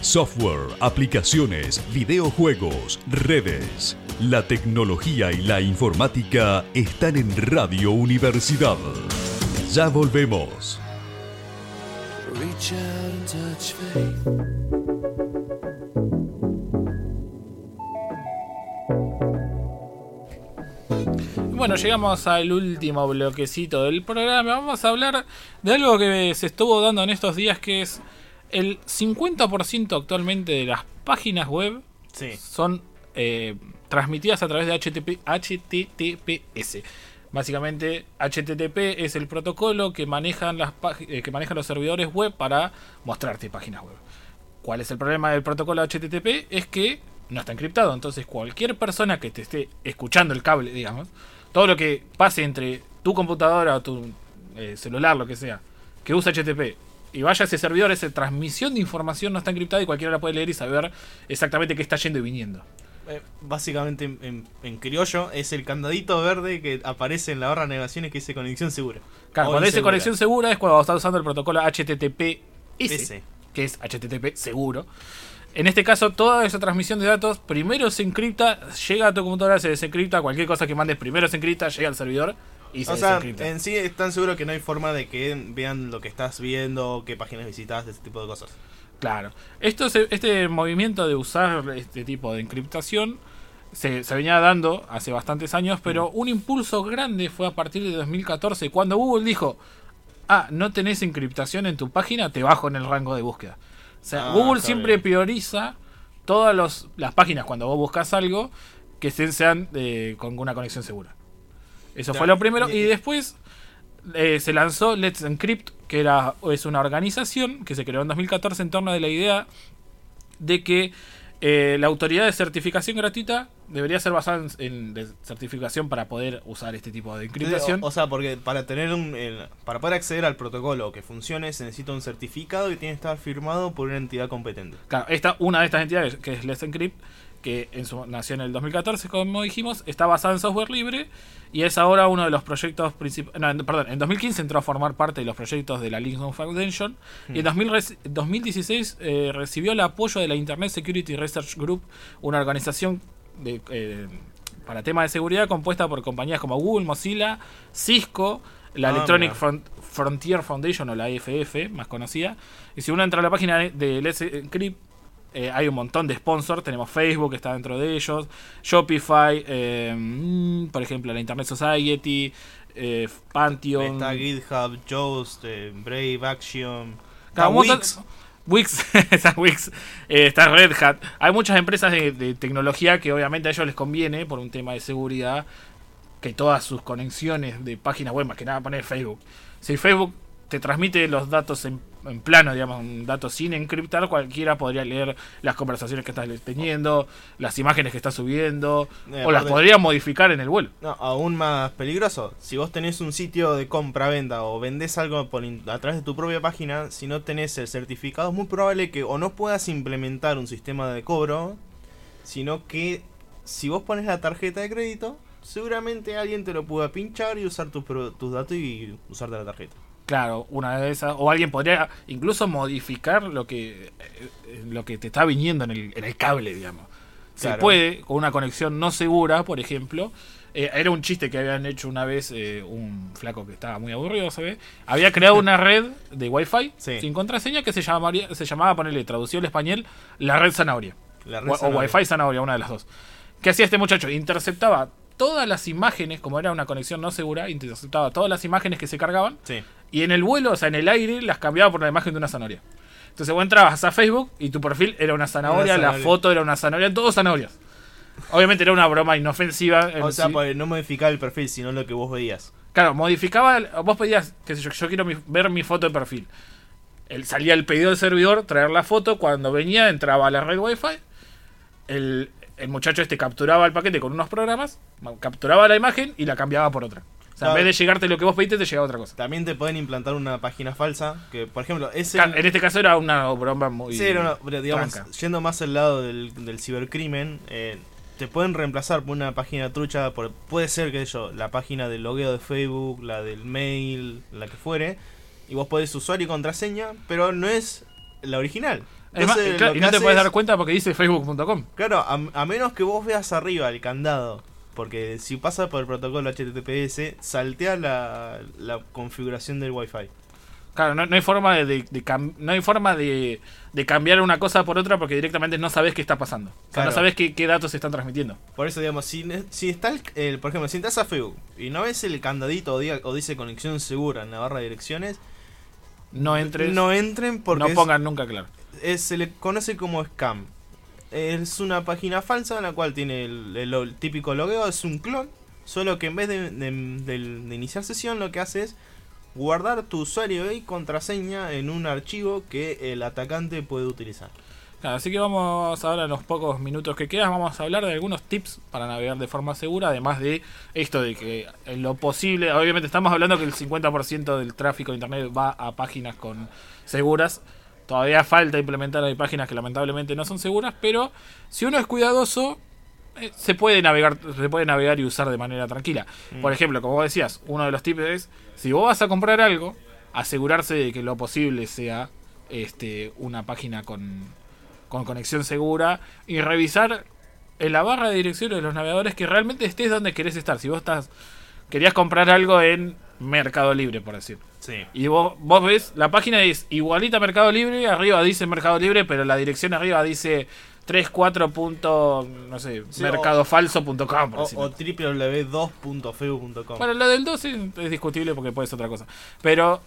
Software, aplicaciones, videojuegos, redes. La tecnología y la informática están en Radio Universidad. Ya volvemos. Reach out and touch faith. Bueno, llegamos al último bloquecito del programa. Vamos a hablar de algo que se estuvo dando en estos días, que es el 50% actualmente de las páginas web Sí. son eh, transmitidas a través de HTTP, HTTPS. Básicamente, HTTP es el protocolo que manejan, las eh, que manejan los servidores web para mostrarte páginas web. ¿Cuál es el problema del protocolo HTTP? Es que no está encriptado. Entonces, cualquier persona que te esté escuchando el cable, digamos, todo lo que pase entre tu computadora o tu eh, celular, lo que sea, que usa HTTP y vaya a ese servidor, esa transmisión de información no está encriptada y cualquiera la puede leer y saber exactamente qué está yendo y viniendo. Eh, básicamente, en, en- en criollo, es el candadito verde que aparece en la barra de navegaciones que dice conexión segura. Claro, cuando dice conexión segura es cuando estás usando el protocolo HTTPS, S. que es HTTP seguro. En este caso, toda esa transmisión de datos primero se encripta, llega a tu computadora, se desencripta, cualquier cosa que mandes primero se encripta, llega al servidor y se O sea, desencripta. en sí están seguros que no hay forma de que vean lo que estás viendo, qué páginas visitas, ese tipo de cosas. Claro. Esto se- este movimiento de usar este tipo de encriptación se, se venía dando hace bastantes años, pero un impulso grande fue a partir de 2014, cuando Google dijo, ah, no tenés encriptación en tu página, te bajo en el rango de búsqueda. O sea, Ah, Google siempre bien. prioriza todas los- las páginas cuando vos buscas algo que se- sean eh, con una conexión segura. Eso Ya, fue lo primero. y- Y después eh, se lanzó Let's Encrypt, que era, es una organización que se creó en 2014 en torno de la idea de que eh, la autoridad de certificación gratuita debería ser basada en, certificación para poder usar este tipo de encriptación. O, o sea, porque para tener un, para poder acceder al protocolo que funcione se necesita un certificado que tiene que estar firmado por una entidad competente. Claro, esta, una de estas entidades, que es Let's Encrypt, que en su, nació en el 2014, como dijimos, está basada en software libre y es ahora uno de los proyectos principales. No, perdón, en 2015 entró a formar parte de los proyectos de la Linux Foundation y en 2000 reci- 2016 eh, recibió el apoyo de la Internet Security Research Group, una organización de, eh, para temas de seguridad compuesta por compañías como Google, Mozilla, Cisco, la Ah, Electronic. Front- Frontier Foundation o la EFF, más conocida. Y si uno entra a la página de, de Let's Encrypt, eh, hay un montón de sponsors. Tenemos Facebook, que está dentro de ellos. Shopify, eh, mm, por ejemplo, la Internet Society, eh, Pantheon. Está GitHub, Yoast, eh, Brave, Action, Wix. Wix, está Wix, está Red Hat. Hay muchas empresas de, de tecnología que obviamente a ellos les conviene, por un tema de seguridad, que todas sus conexiones de páginas web, más que nada poner Facebook. Si Facebook te transmite los datos en, en plano, digamos, un dato sin encriptar, cualquiera podría leer las conversaciones que estás teniendo, las imágenes que estás subiendo, Eh, o las podría modificar en el vuelo. No, aún más peligroso. Si vos tenés un sitio de compra-venta o vendés algo por a través de tu propia página, si no tenés el certificado, es muy probable que o no puedas implementar un sistema de cobro, sino que si vos pones la tarjeta de crédito, seguramente alguien te lo pueda pinchar y usar tus tus datos y usarte la tarjeta. Claro, una de esas. O alguien podría incluso modificar lo que eh, eh, lo que te está viniendo en el, en el cable, digamos. Se puede, con una conexión no segura, por ejemplo. eh, era un chiste que habían hecho una vez eh, un flaco que estaba muy aburrido, se ve. Había creado una red de wifi Sí. sin contraseña que se llamaría, se llamaba, ponerle traducido al español, la red zanahoria. La red O- o zanahoria. Wi-Fi zanahoria, una de las dos. ¿Qué hacía este muchacho? Interceptaba todas las imágenes, como era una conexión no segura, interceptaba todas las imágenes que se cargaban Sí. Y en el vuelo, o sea, en el aire, las cambiaba por la imagen de una zanahoria. Entonces vos entrabas a Facebook y tu perfil era una zanahoria, Una la foto era una zanahoria, todos zanahorias. Obviamente era una broma inofensiva. en O sea, sí. pues, no modificar el perfil, sino lo que vos veías. Claro, modificaba, vos pedías, qué sé yo, yo quiero mi- ver mi foto de perfil. Él salía el pedido del servidor, traer la foto, cuando venía entraba a la red Wi-Fi, el, el muchacho este capturaba el paquete con unos programas, capturaba la imagen y la cambiaba por otra. Sea, en vez de llegarte lo que vos pediste, te llegaba otra cosa. También te pueden implantar una página falsa, que por ejemplo, ese... En este caso era una broma muy. Sí, era una- pero digamos, tranca. yendo más al lado del, del cibercrimen, eh, te pueden reemplazar por una página trucha, por, puede ser que yo, la página del logueo de Facebook, la del mail, la que fuere, y vos podés usuario y contraseña, pero no es la original. Es más, Entonces, claro, lo y que no te hace puedes es- dar cuenta porque dice facebook.com. Claro, a, a menos que vos veas arriba el candado, porque si pasa por el protocolo HTTPS, saltea la, la configuración del Wi-Fi. Claro, no, no hay forma de, de- de cam- no hay forma de, de cambiar una cosa por otra porque directamente no sabes qué está pasando. O sea, Claro. no sabes qué, qué datos se están transmitiendo. Por eso, digamos, si, si está el, el- por ejemplo, si entras a Facebook y no ves el candadito o, diga- o dice conexión segura en la barra de direcciones, No entres, no entren porque no es- pongan nunca claro. es- se le conoce como scam. Es una página falsa en la cual tiene el, típico logueo, es un clon, solo que en vez de, iniciar sesión lo que hace es guardar tu usuario y contraseña en un archivo que el atacante puede utilizar. Así que vamos ahora en los pocos minutos que quedan, vamos a hablar de algunos tips para navegar de forma segura, además de esto de que en lo posible, obviamente estamos hablando que el 50% del tráfico de internet va a páginas con seguras. Todavía falta implementar, hay páginas que lamentablemente no son seguras, pero si uno es cuidadoso, eh, se puede navegar, se puede navegar y usar de manera tranquila. Por ejemplo, como vos decías, uno de los tips es si vos vas a comprar algo, asegurarse de que lo posible sea este una página con, con conexión segura y revisar en la barra de direcciones de los navegadores que realmente estés donde querés estar. Si vos estás querías comprar algo en Mercado Libre, por decir. Sí. Y vos, vos ves, la página es igualita a Mercado Libre, arriba dice Mercado Libre, pero la dirección arriba dice 34. punto, no sé, Sí, mercadofalso.com. O, o www.2.feu.com. Bueno, lo del 2 es, es discutible porque puede ser otra cosa. Pero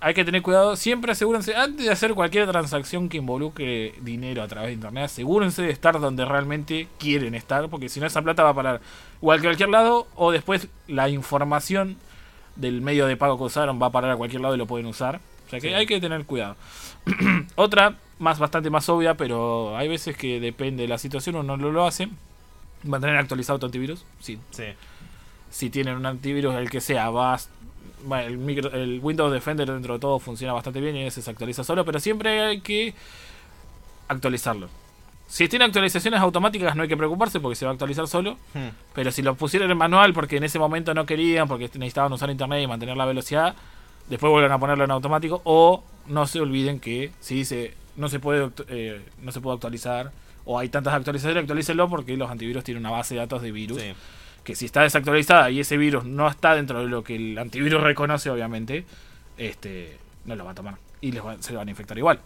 hay que tener cuidado. Siempre asegúrense, antes de hacer cualquier transacción que involucre dinero a través de internet, asegúrense de estar donde realmente quieren estar. Porque si no, esa plata va a parar o a cualquier lado o después la información del medio de pago que usaron va a parar a cualquier lado y lo pueden usar. O sea que Sí. hay que tener cuidado. Otra, más bastante más obvia, pero hay veces que depende de la situación, uno no lo hace. Mantener actualizado tu antivirus. Sí, Sí. si tienen un antivirus, el que sea, va bueno, el, micro- el Windows Defender dentro de todo funciona bastante bien y ese se actualiza solo, pero siempre hay que actualizarlo. Si tiene actualizaciones automáticas no hay que preocuparse porque se va a actualizar solo, Hmm. pero si lo pusieron en manual porque en ese momento no querían, porque necesitaban usar internet y mantener la velocidad, después vuelven a ponerlo en automático o no se olviden que si dice no se puede eh, no se puede actualizar o hay tantas actualizaciones, actualícenlo porque los antivirus tienen una base de datos de virus Sí. que si está desactualizada y ese virus no está dentro de lo que el antivirus reconoce, obviamente, este no lo va a tomar y les va- se van a infectar igual.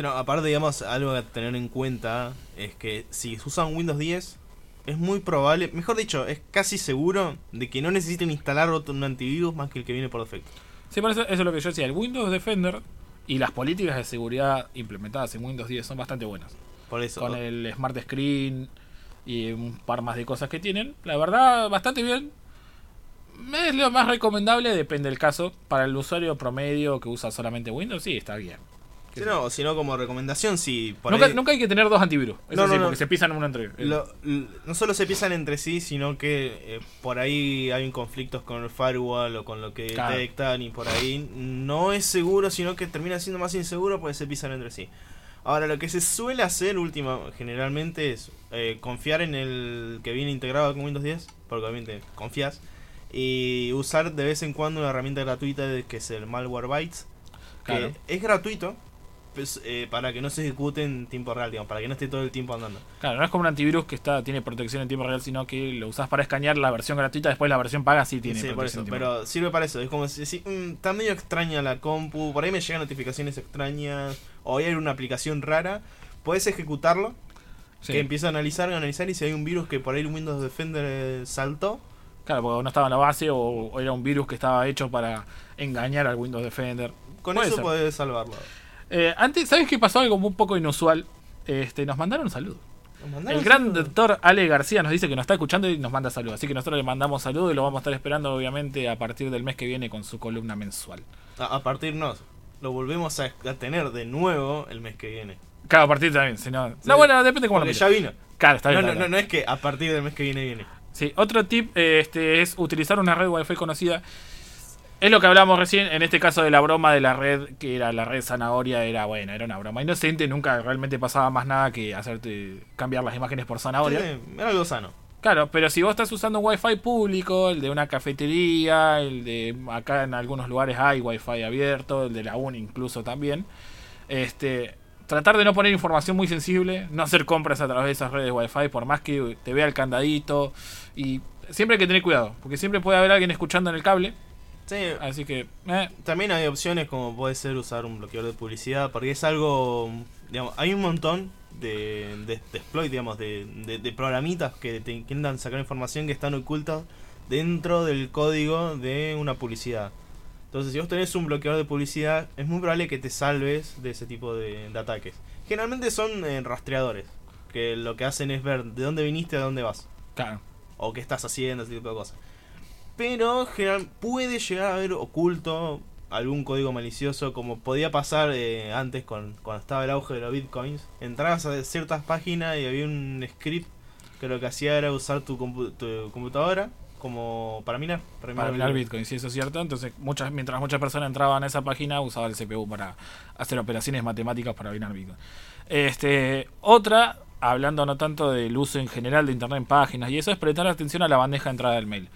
Sí, no, aparte, digamos, algo a tener en cuenta es que si usan Windows 10, es muy probable, mejor dicho, es casi seguro de que no necesiten instalar otro un antivirus más que el que viene por defecto. Sí, por eso, eso es lo que yo decía. El Windows Defender y las políticas de seguridad implementadas en Windows 10 son bastante buenas. Por eso. Con el Smart Screen y un par más de cosas que tienen. La verdad, bastante bien. Es lo más recomendable, depende del caso. Para el usuario promedio que usa solamente Windows, sí, está bien. Si no, sino como recomendación, si por Nunca, ahí- nunca hay que tener dos antivirus. Eso No, sí, no, no. porque se pisan uno entre Lo- no solo se piensan entre sí, sino que eh, por ahí hay conflictos con el firewall o con lo que Claro. detectan y por ahí no es seguro, sino que termina siendo más inseguro porque se pisan entre sí. Ahora, lo que se suele hacer última, generalmente es eh, confiar en el que viene integrado con Windows 10, porque obviamente confías, y usar de vez en cuando una herramienta gratuita que es el Malwarebytes, que Claro. es gratuito, pues, eh, para que no se ejecute en tiempo real, digamos, para que no esté todo el tiempo andando. Claro, no es como un antivirus que está tiene protección en tiempo real, sino que lo usas para escanear la versión gratuita, después la versión paga sí tiene Sí, por protección eso, en tiempo real. pero sirve para eso. Es como si, si, mm, está medio extraña la compu, por ahí me llegan notificaciones extrañas, o hay una aplicación rara, puedes ejecutarlo, Sí. que empieza a analizar, a analizar, y si hay un virus que por ahí el Windows Defender eh, saltó, Claro, porque no estaba en la base o, o era un virus que estaba hecho para engañar al Windows Defender. con Puede eso ser. puedes salvarlo. Eh, antes, ¿sabes qué pasó? Algo un poco inusual. Este, nos mandaron un saludo. El gran doctor Ale García nos dice que nos está escuchando y nos manda saludos. Así que nosotros le mandamos saludos y lo vamos a estar esperando, obviamente, a partir del mes que viene con su columna mensual. A, a partir no, lo volvemos a, a tener de nuevo el mes que viene. Claro, a partir también. Si no, Sí. no, bueno, depende cómo lo Porque mires. ya vino. Claro, está No, bien. no, no, bien. no es que a partir del mes que viene viene. Sí, otro tip eh, este, es utilizar una red Wi-Fi conocida. Es lo que hablábamos recién, en este caso de la broma de la red, que era la red zanahoria, era bueno, era una broma inocente, nunca realmente pasaba más nada que hacerte cambiar las imágenes por zanahoria. Sí, era algo sano. Claro, pero si vos estás usando un Wi-Fi público, el de una cafetería, el de acá en algunos lugares hay Wi-Fi abierto, el de la UN incluso también, este, tratar de no poner información muy sensible, no hacer compras a través de esas redes Wi-Fi, por más que te vea el candadito, y siempre hay que tener cuidado, porque siempre puede haber alguien escuchando en el cable, Sí, así que, eh, También hay opciones como puede ser usar un bloqueador de publicidad, porque es algo, digamos, hay un montón de, de, de exploit, digamos, de, de, de programitas que te intentan sacar información que están ocultas dentro del código de una publicidad. Entonces, si vos tenés un bloqueador de publicidad, es muy probable que te salves de ese tipo de, de ataques. Generalmente son eh, rastreadores. que lo que hacen es ver de dónde viniste a dónde vas. Claro. o qué estás haciendo, ese tipo de cosas. Pero general, puede llegar a haber oculto algún código malicioso, como podía pasar eh, antes con, cuando estaba el auge de los bitcoins. Entrabas a ciertas páginas y había un script que lo que hacía era usar tu, compu- tu computadora como para minar. Para Para minar minar Bitcoin, sí, eso es cierto. Entonces, muchas, mientras muchas personas entraban a esa página, usaba el CPU para hacer operaciones matemáticas para minar Bitcoin. Este, otra, hablando no tanto del uso en general de Internet en páginas, y eso es prestar atención a la bandeja de entrada del mail.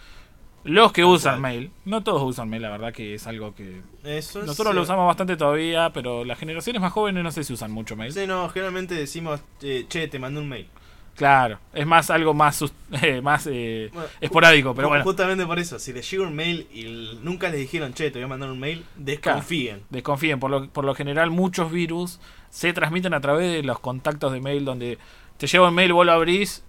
Los que usan cual. mail, no todos usan mail, la verdad que es algo que Eso es, nosotros lo usamos bastante todavía, pero las generaciones más jóvenes no sé si usan mucho mail. Sí, no, generalmente decimos, eh, che, te mandé un mail. Claro, es más algo más, eh, más eh, Bueno, esporádico, pero Ju- bueno. Justamente por eso, si les llega un mail y l- nunca les dijeron, che, te voy a mandar un mail, desconfíen. Desconfíen, por lo, por lo general muchos virus se transmiten a través de los contactos de mail donde te llega un mail, vos lo abrís,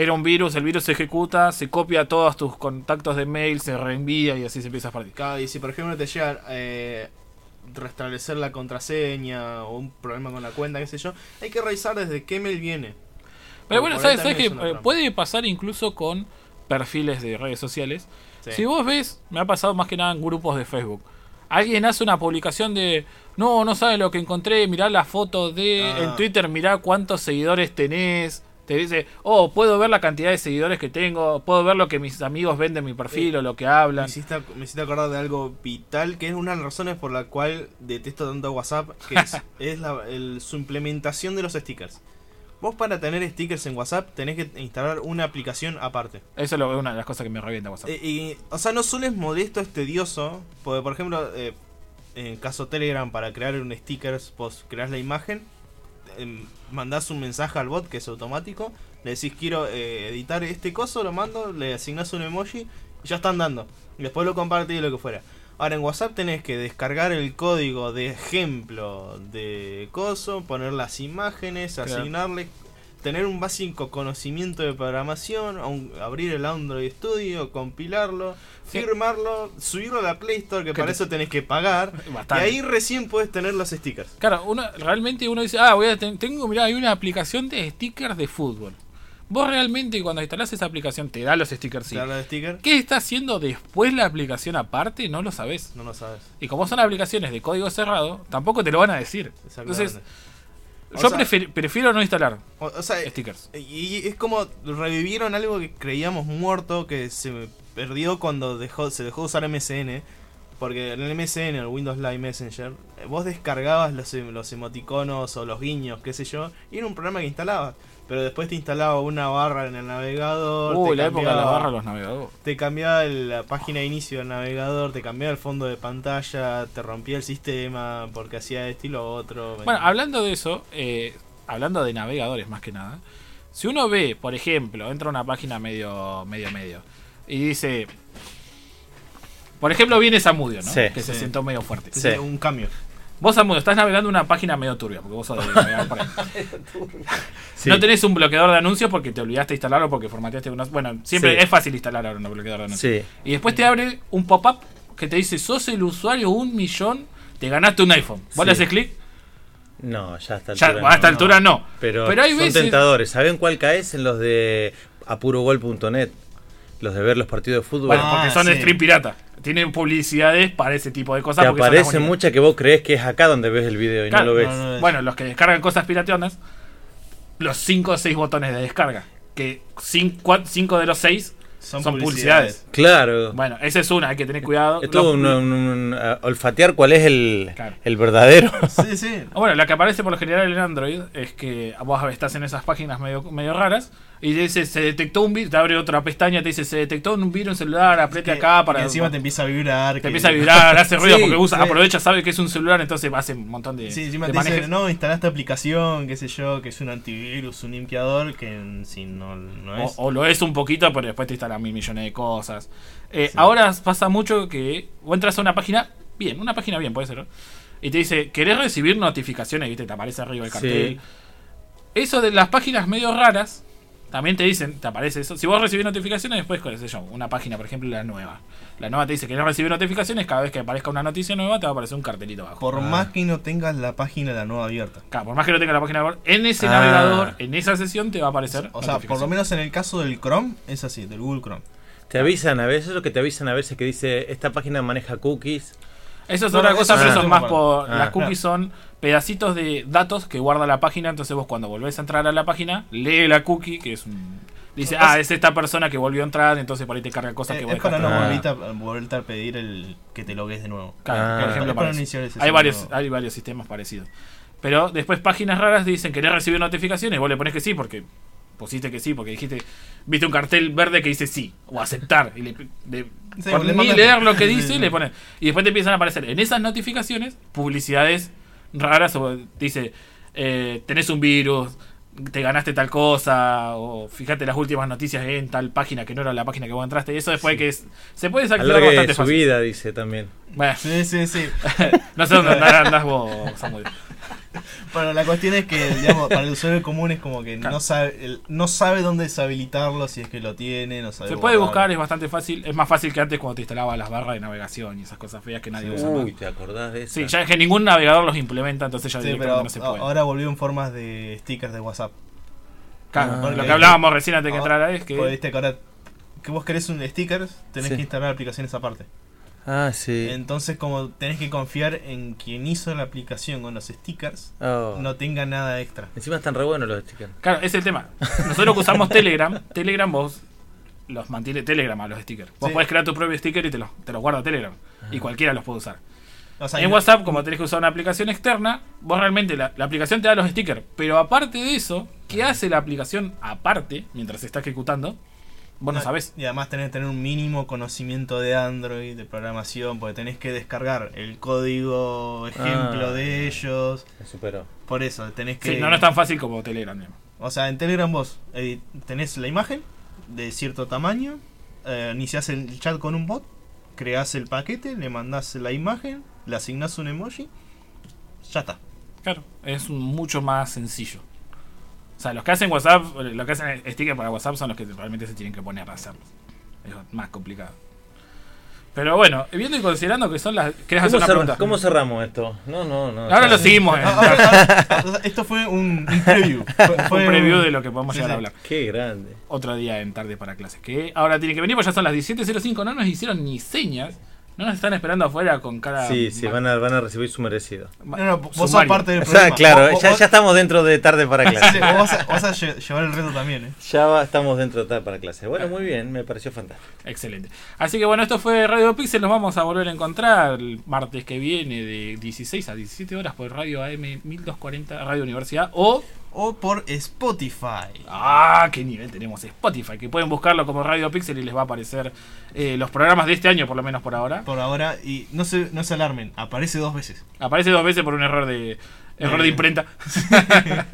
era un virus, el virus se ejecuta, se copia todos tus contactos de mail, se reenvía y así se empieza a partir. Claro, y si por ejemplo te llega eh, restablecer la contraseña o un problema con la cuenta, qué sé yo, hay que revisar desde qué mail viene. Pero bueno, ¿sabes, sabes es que eh, puede pasar incluso con perfiles de redes sociales? Sí. Si vos ves, me ha pasado más que nada en grupos de Facebook. Alguien hace una publicación de, no, no sabes lo que encontré, mirá la foto de, Ah. en Twitter, mirá cuántos seguidores tenés. Te dice, oh, puedo ver la cantidad de seguidores que tengo, puedo ver lo que mis amigos ven de mi perfil o lo que Me hablan. hiciste, me hiciste acordar de algo vital, que es una de las razones por la cual detesto tanto WhatsApp, que es, es la, el- su implementación de los stickers. Vos para tener stickers en WhatsApp tenés que instalar una aplicación aparte. Eso es una de las cosas que me revienta WhatsApp. Eh, y, o sea, no solo es molesto, es tedioso. Porque, por ejemplo, eh, en el caso Telegram, para crear un sticker, vos creás la imagen, eh, mandás un mensaje al bot que es automático, le decís quiero eh, editar este coso, lo mando, le asignás un emoji y ya está andando. Y después lo compartís y lo que fuera. Ahora en WhatsApp tenés que descargar el código de ejemplo de coso, poner las imágenes, Claro. asignarle, tener un básico conocimiento de programación, abrir el Android Studio, compilarlo, Sí. firmarlo, subirlo a la Play Store, que Que para te- eso tenés que pagar. Bastante. Y ahí recién puedes tener los stickers. Claro, uno, realmente uno dice, ah, voy a ten- tengo, mirá, hay una aplicación de stickers de fútbol. Vos realmente cuando instalás esa aplicación te da los stickers, sí. ¿Te habla de sticker? ¿Qué está haciendo después la aplicación aparte? No lo sabes. No lo sabes. Y como son aplicaciones de código cerrado, tampoco te lo van a decir. Exactamente. Entonces, O yo sea- prefiero no instalar O, o sea, stickers. y es como revivieron algo que creíamos muerto, que se perdió cuando dejó, se dejó de usar MSN. Porque en el MSN, el Windows Live Messenger, eh, vos descargabas los, em- los emoticonos o los guiños, qué sé yo, y era un programa que instalabas. Pero después te instalaba una barra en el navegador. Uy, te la época de la cambiaba- barra de los navegadores. Te cambiaba la página de inicio del navegador, te cambiaba el fondo de pantalla, te rompía el sistema porque hacía esto y lo otro. Bueno, hablando de eso, eh, hablando de navegadores más que nada, si uno ve, por ejemplo, entra a una página medio, medio, medio, y dice, por ejemplo, viene Samudio, ¿no? Sí, que se sí. sentó medio fuerte. Sí, Sí. un cambio. Vos, Samudio, estás navegando una página medio turbia, porque vos sos de navegar por ahí. Sí. No tenés un bloqueador de anuncios porque te olvidaste de instalarlo porque formateaste unos... Bueno, siempre Sí. es fácil instalar ahora un bloqueador de anuncios. Sí. Y después te abre un pop-up que te dice, sos el usuario un millón, te ganaste un iPhone. Vos le haces clic, No, ya a esta ya, altura. a esta no, altura no. Pero, hay son veces... tentadores. ¿Saben cuál caes? En los de apurogol.net. Los de ver los partidos de fútbol. Bueno, Ah, porque son de sí. stream pirata. Tienen publicidades para ese tipo de cosas. Te bonitas. muchas que vos crees que es acá donde ves el video y Claro, no lo ves. no, no. Bueno, los que descargan cosas pirateonas, los 5 o 6 botones de descarga, que 5 de los 6 son, Son publicidades. Claro. Bueno, esa es una, hay que tener cuidado. es todo Los- un, un- un, uh, olfatear cuál es el, Claro. el verdadero. Sí, sí. Bueno, la que aparece por lo general en Android es que vos estás en esas páginas medio, medio raras y dice se detectó un virus, te abre otra pestaña, te dice se detectó un virus en celular, apriete Que- acá para... que encima te empieza a vibrar. te que- empieza a vibrar, hace ruido Sí, porque usa, sí. aprovecha, sabe que es un celular, entonces hace un montón de, Sí, encima de te dice, no, instalaste aplicación, qué sé yo, que es un antivirus, un limpiador, que sí no, no O, es. o lo es un poquito, pero después te instalan mil millones de cosas. Eh, Ahora pasa mucho que o entras a una página, bien, una página bien puede ser, ¿no? y te dice, ¿querés recibir notificaciones? ¿Viste? Te aparece arriba el cartel. Eso de las páginas medio raras, también te dicen, te aparece eso. Si vos recibís notificaciones, después, qué sé yo, una página, por ejemplo, la nueva. La nueva te dice que no recibís notificaciones, cada vez que aparezca una noticia nueva te va a aparecer un cartelito abajo. Por más que no tengas la página de la nueva abierta. Claro, por más que no tenga la página web, en ese Ah. navegador, en esa sesión te va a aparecer. O sea, por lo menos en el caso del Chrome es así, del Google Chrome. Te avisan a veces, eso que te avisan a veces que dice, esta página maneja cookies. Eso es No, otra cosa, eso pero son lo más por. las Ah, cookies son pedacitos de datos que guarda la página. Entonces vos, cuando volvés a entrar a la página, lee la cookie, que es un. Dice, Es- ah, es esta persona que volvió a entrar, entonces por ahí te carga cosas Eh, que es vos para no dejaste. Ah. volverte a, volverte a pedir el que te logues de nuevo. Claro, Ah. por ejemplo, Es para hay varios, nuevo. hay varios sistemas parecidos. Pero después páginas raras dicen querés recibir notificaciones, vos le pones que sí porque pusiste que sí, porque dijiste, viste un cartel verde que dice sí, o aceptar, y le, le- Sí, por le ni leer lo que dice, le pones. Y después te empiezan a aparecer en esas notificaciones publicidades raras, o dice, eh, tenés un virus, te ganaste tal cosa, o fíjate las últimas noticias en tal página que no era la página que vos entraste, y eso después que es, se puede desactivar bastante su fácil. vida, dice también. Bueno, Sí, sí, sí. no sé dónde andás vos, Samuel. Bueno, la cuestión es que, digamos, para el usuario común es como que Claro. no sabe el- no sabe dónde deshabilitarlo, si es que lo tiene, no sabe Se puede buscar, es bastante fácil. Es más fácil que antes cuando te instalaba las barras de navegación y esas cosas feas que nadie usa Uy. ¿te acordás de eso? Sí, ya es que ningún navegador los implementa, entonces ya Sí, directamente pero no se puede. ahora volvió en formas de stickers de WhatsApp. Claro, Ah, lo que hablábamos recién antes de que entrara es que. Viste que ahora que vos querés un sticker, tenés Sí. que instalar aplicaciones aparte. Ah, sí. Entonces, como tenés que confiar en quien hizo la aplicación con los stickers, Oh. no tenga nada extra. Encima están re buenos los stickers. Claro, ese es el tema. Nosotros que usamos Telegram, Telegram vos los mantiene Telegram a los stickers. Vos Sí. podés crear tu propio sticker y te los te los guarda Telegram. Y cualquiera los puede usar. O sea, En WhatsApp, como tenés que usar una aplicación externa, vos realmente la, la aplicación te da los stickers. Pero aparte de eso, ¿qué hace la aplicación aparte, mientras se está ejecutando? Vos no sabés. Y además tenés que tener un mínimo conocimiento de Android, de programación, porque tenés que descargar el código ejemplo Ah. de ellos. Me superó. Por eso, tenés que... Sí, no, no es tan fácil como Telegram. digamos. O sea, en Telegram vos edit- tenés la imagen de cierto tamaño, eh, iniciás el chat con un bot, creás el paquete, le mandás la imagen, le asignás un emoji, ya está. Claro, es un- mucho más sencillo. O sea, los que hacen WhatsApp, los que hacen sticker para WhatsApp son los que realmente se tienen que poner a hacerlo. Es más complicado. Pero bueno, viendo y considerando que son las. ¿Querés hacer ¿Cómo, una cer- pregunta? cómo cerramos esto? No, no, no. Ahora lo seguimos. eh. Ah, ahora- ahora- esto fue un, un preview. Fue, un preview de lo que podemos Sí, llegar a hablar. Qué grande. Otro día en tarde para clases. Que ahora tiene que venir, pues ya son las 17.05. No nos hicieron ni señas. No nos están esperando afuera con cara. Sí, sí, van a, van a recibir su merecido. No, no, vos sos Sumario. parte del O problema. sea, claro, Vos- ya, vos- ya estamos dentro de tarde para clase. vos vas a, llevar el reto también, ¿eh? Ya va- estamos dentro de tarde para clase. Bueno, muy bien, me pareció fantástico. Excelente. Así que bueno, esto fue Radio Pixel. Nos vamos a volver a encontrar el martes que viene de 16 a 17 horas por Radio AM 1240 Radio Universidad o. O por Spotify. ¡Ah! ¡Qué nivel tenemos Spotify! Que pueden buscarlo como Radio Pixel y les va a aparecer eh, los programas de este año, por lo menos por ahora. Por ahora, y no se, no se alarmen, aparece dos veces. Aparece dos veces por un error de error de Eh. imprenta.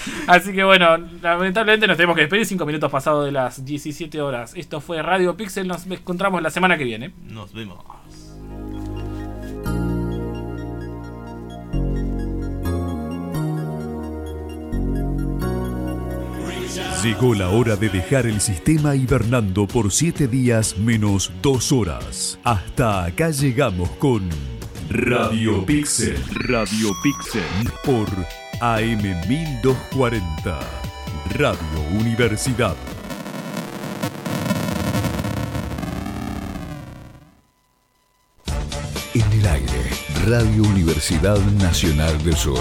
Así que bueno, lamentablemente nos tenemos que despedir 5 minutos pasados de las 17 horas. Esto fue Radio Pixel. Nos encontramos la semana que viene. Nos vemos. Llegó la hora de dejar el sistema hibernando por 7 días menos 2 horas. Hasta acá llegamos con Radio Pixel. Radio Pixel por AM 1240. Radio Universidad. En el aire, Radio Universidad Nacional del Sur.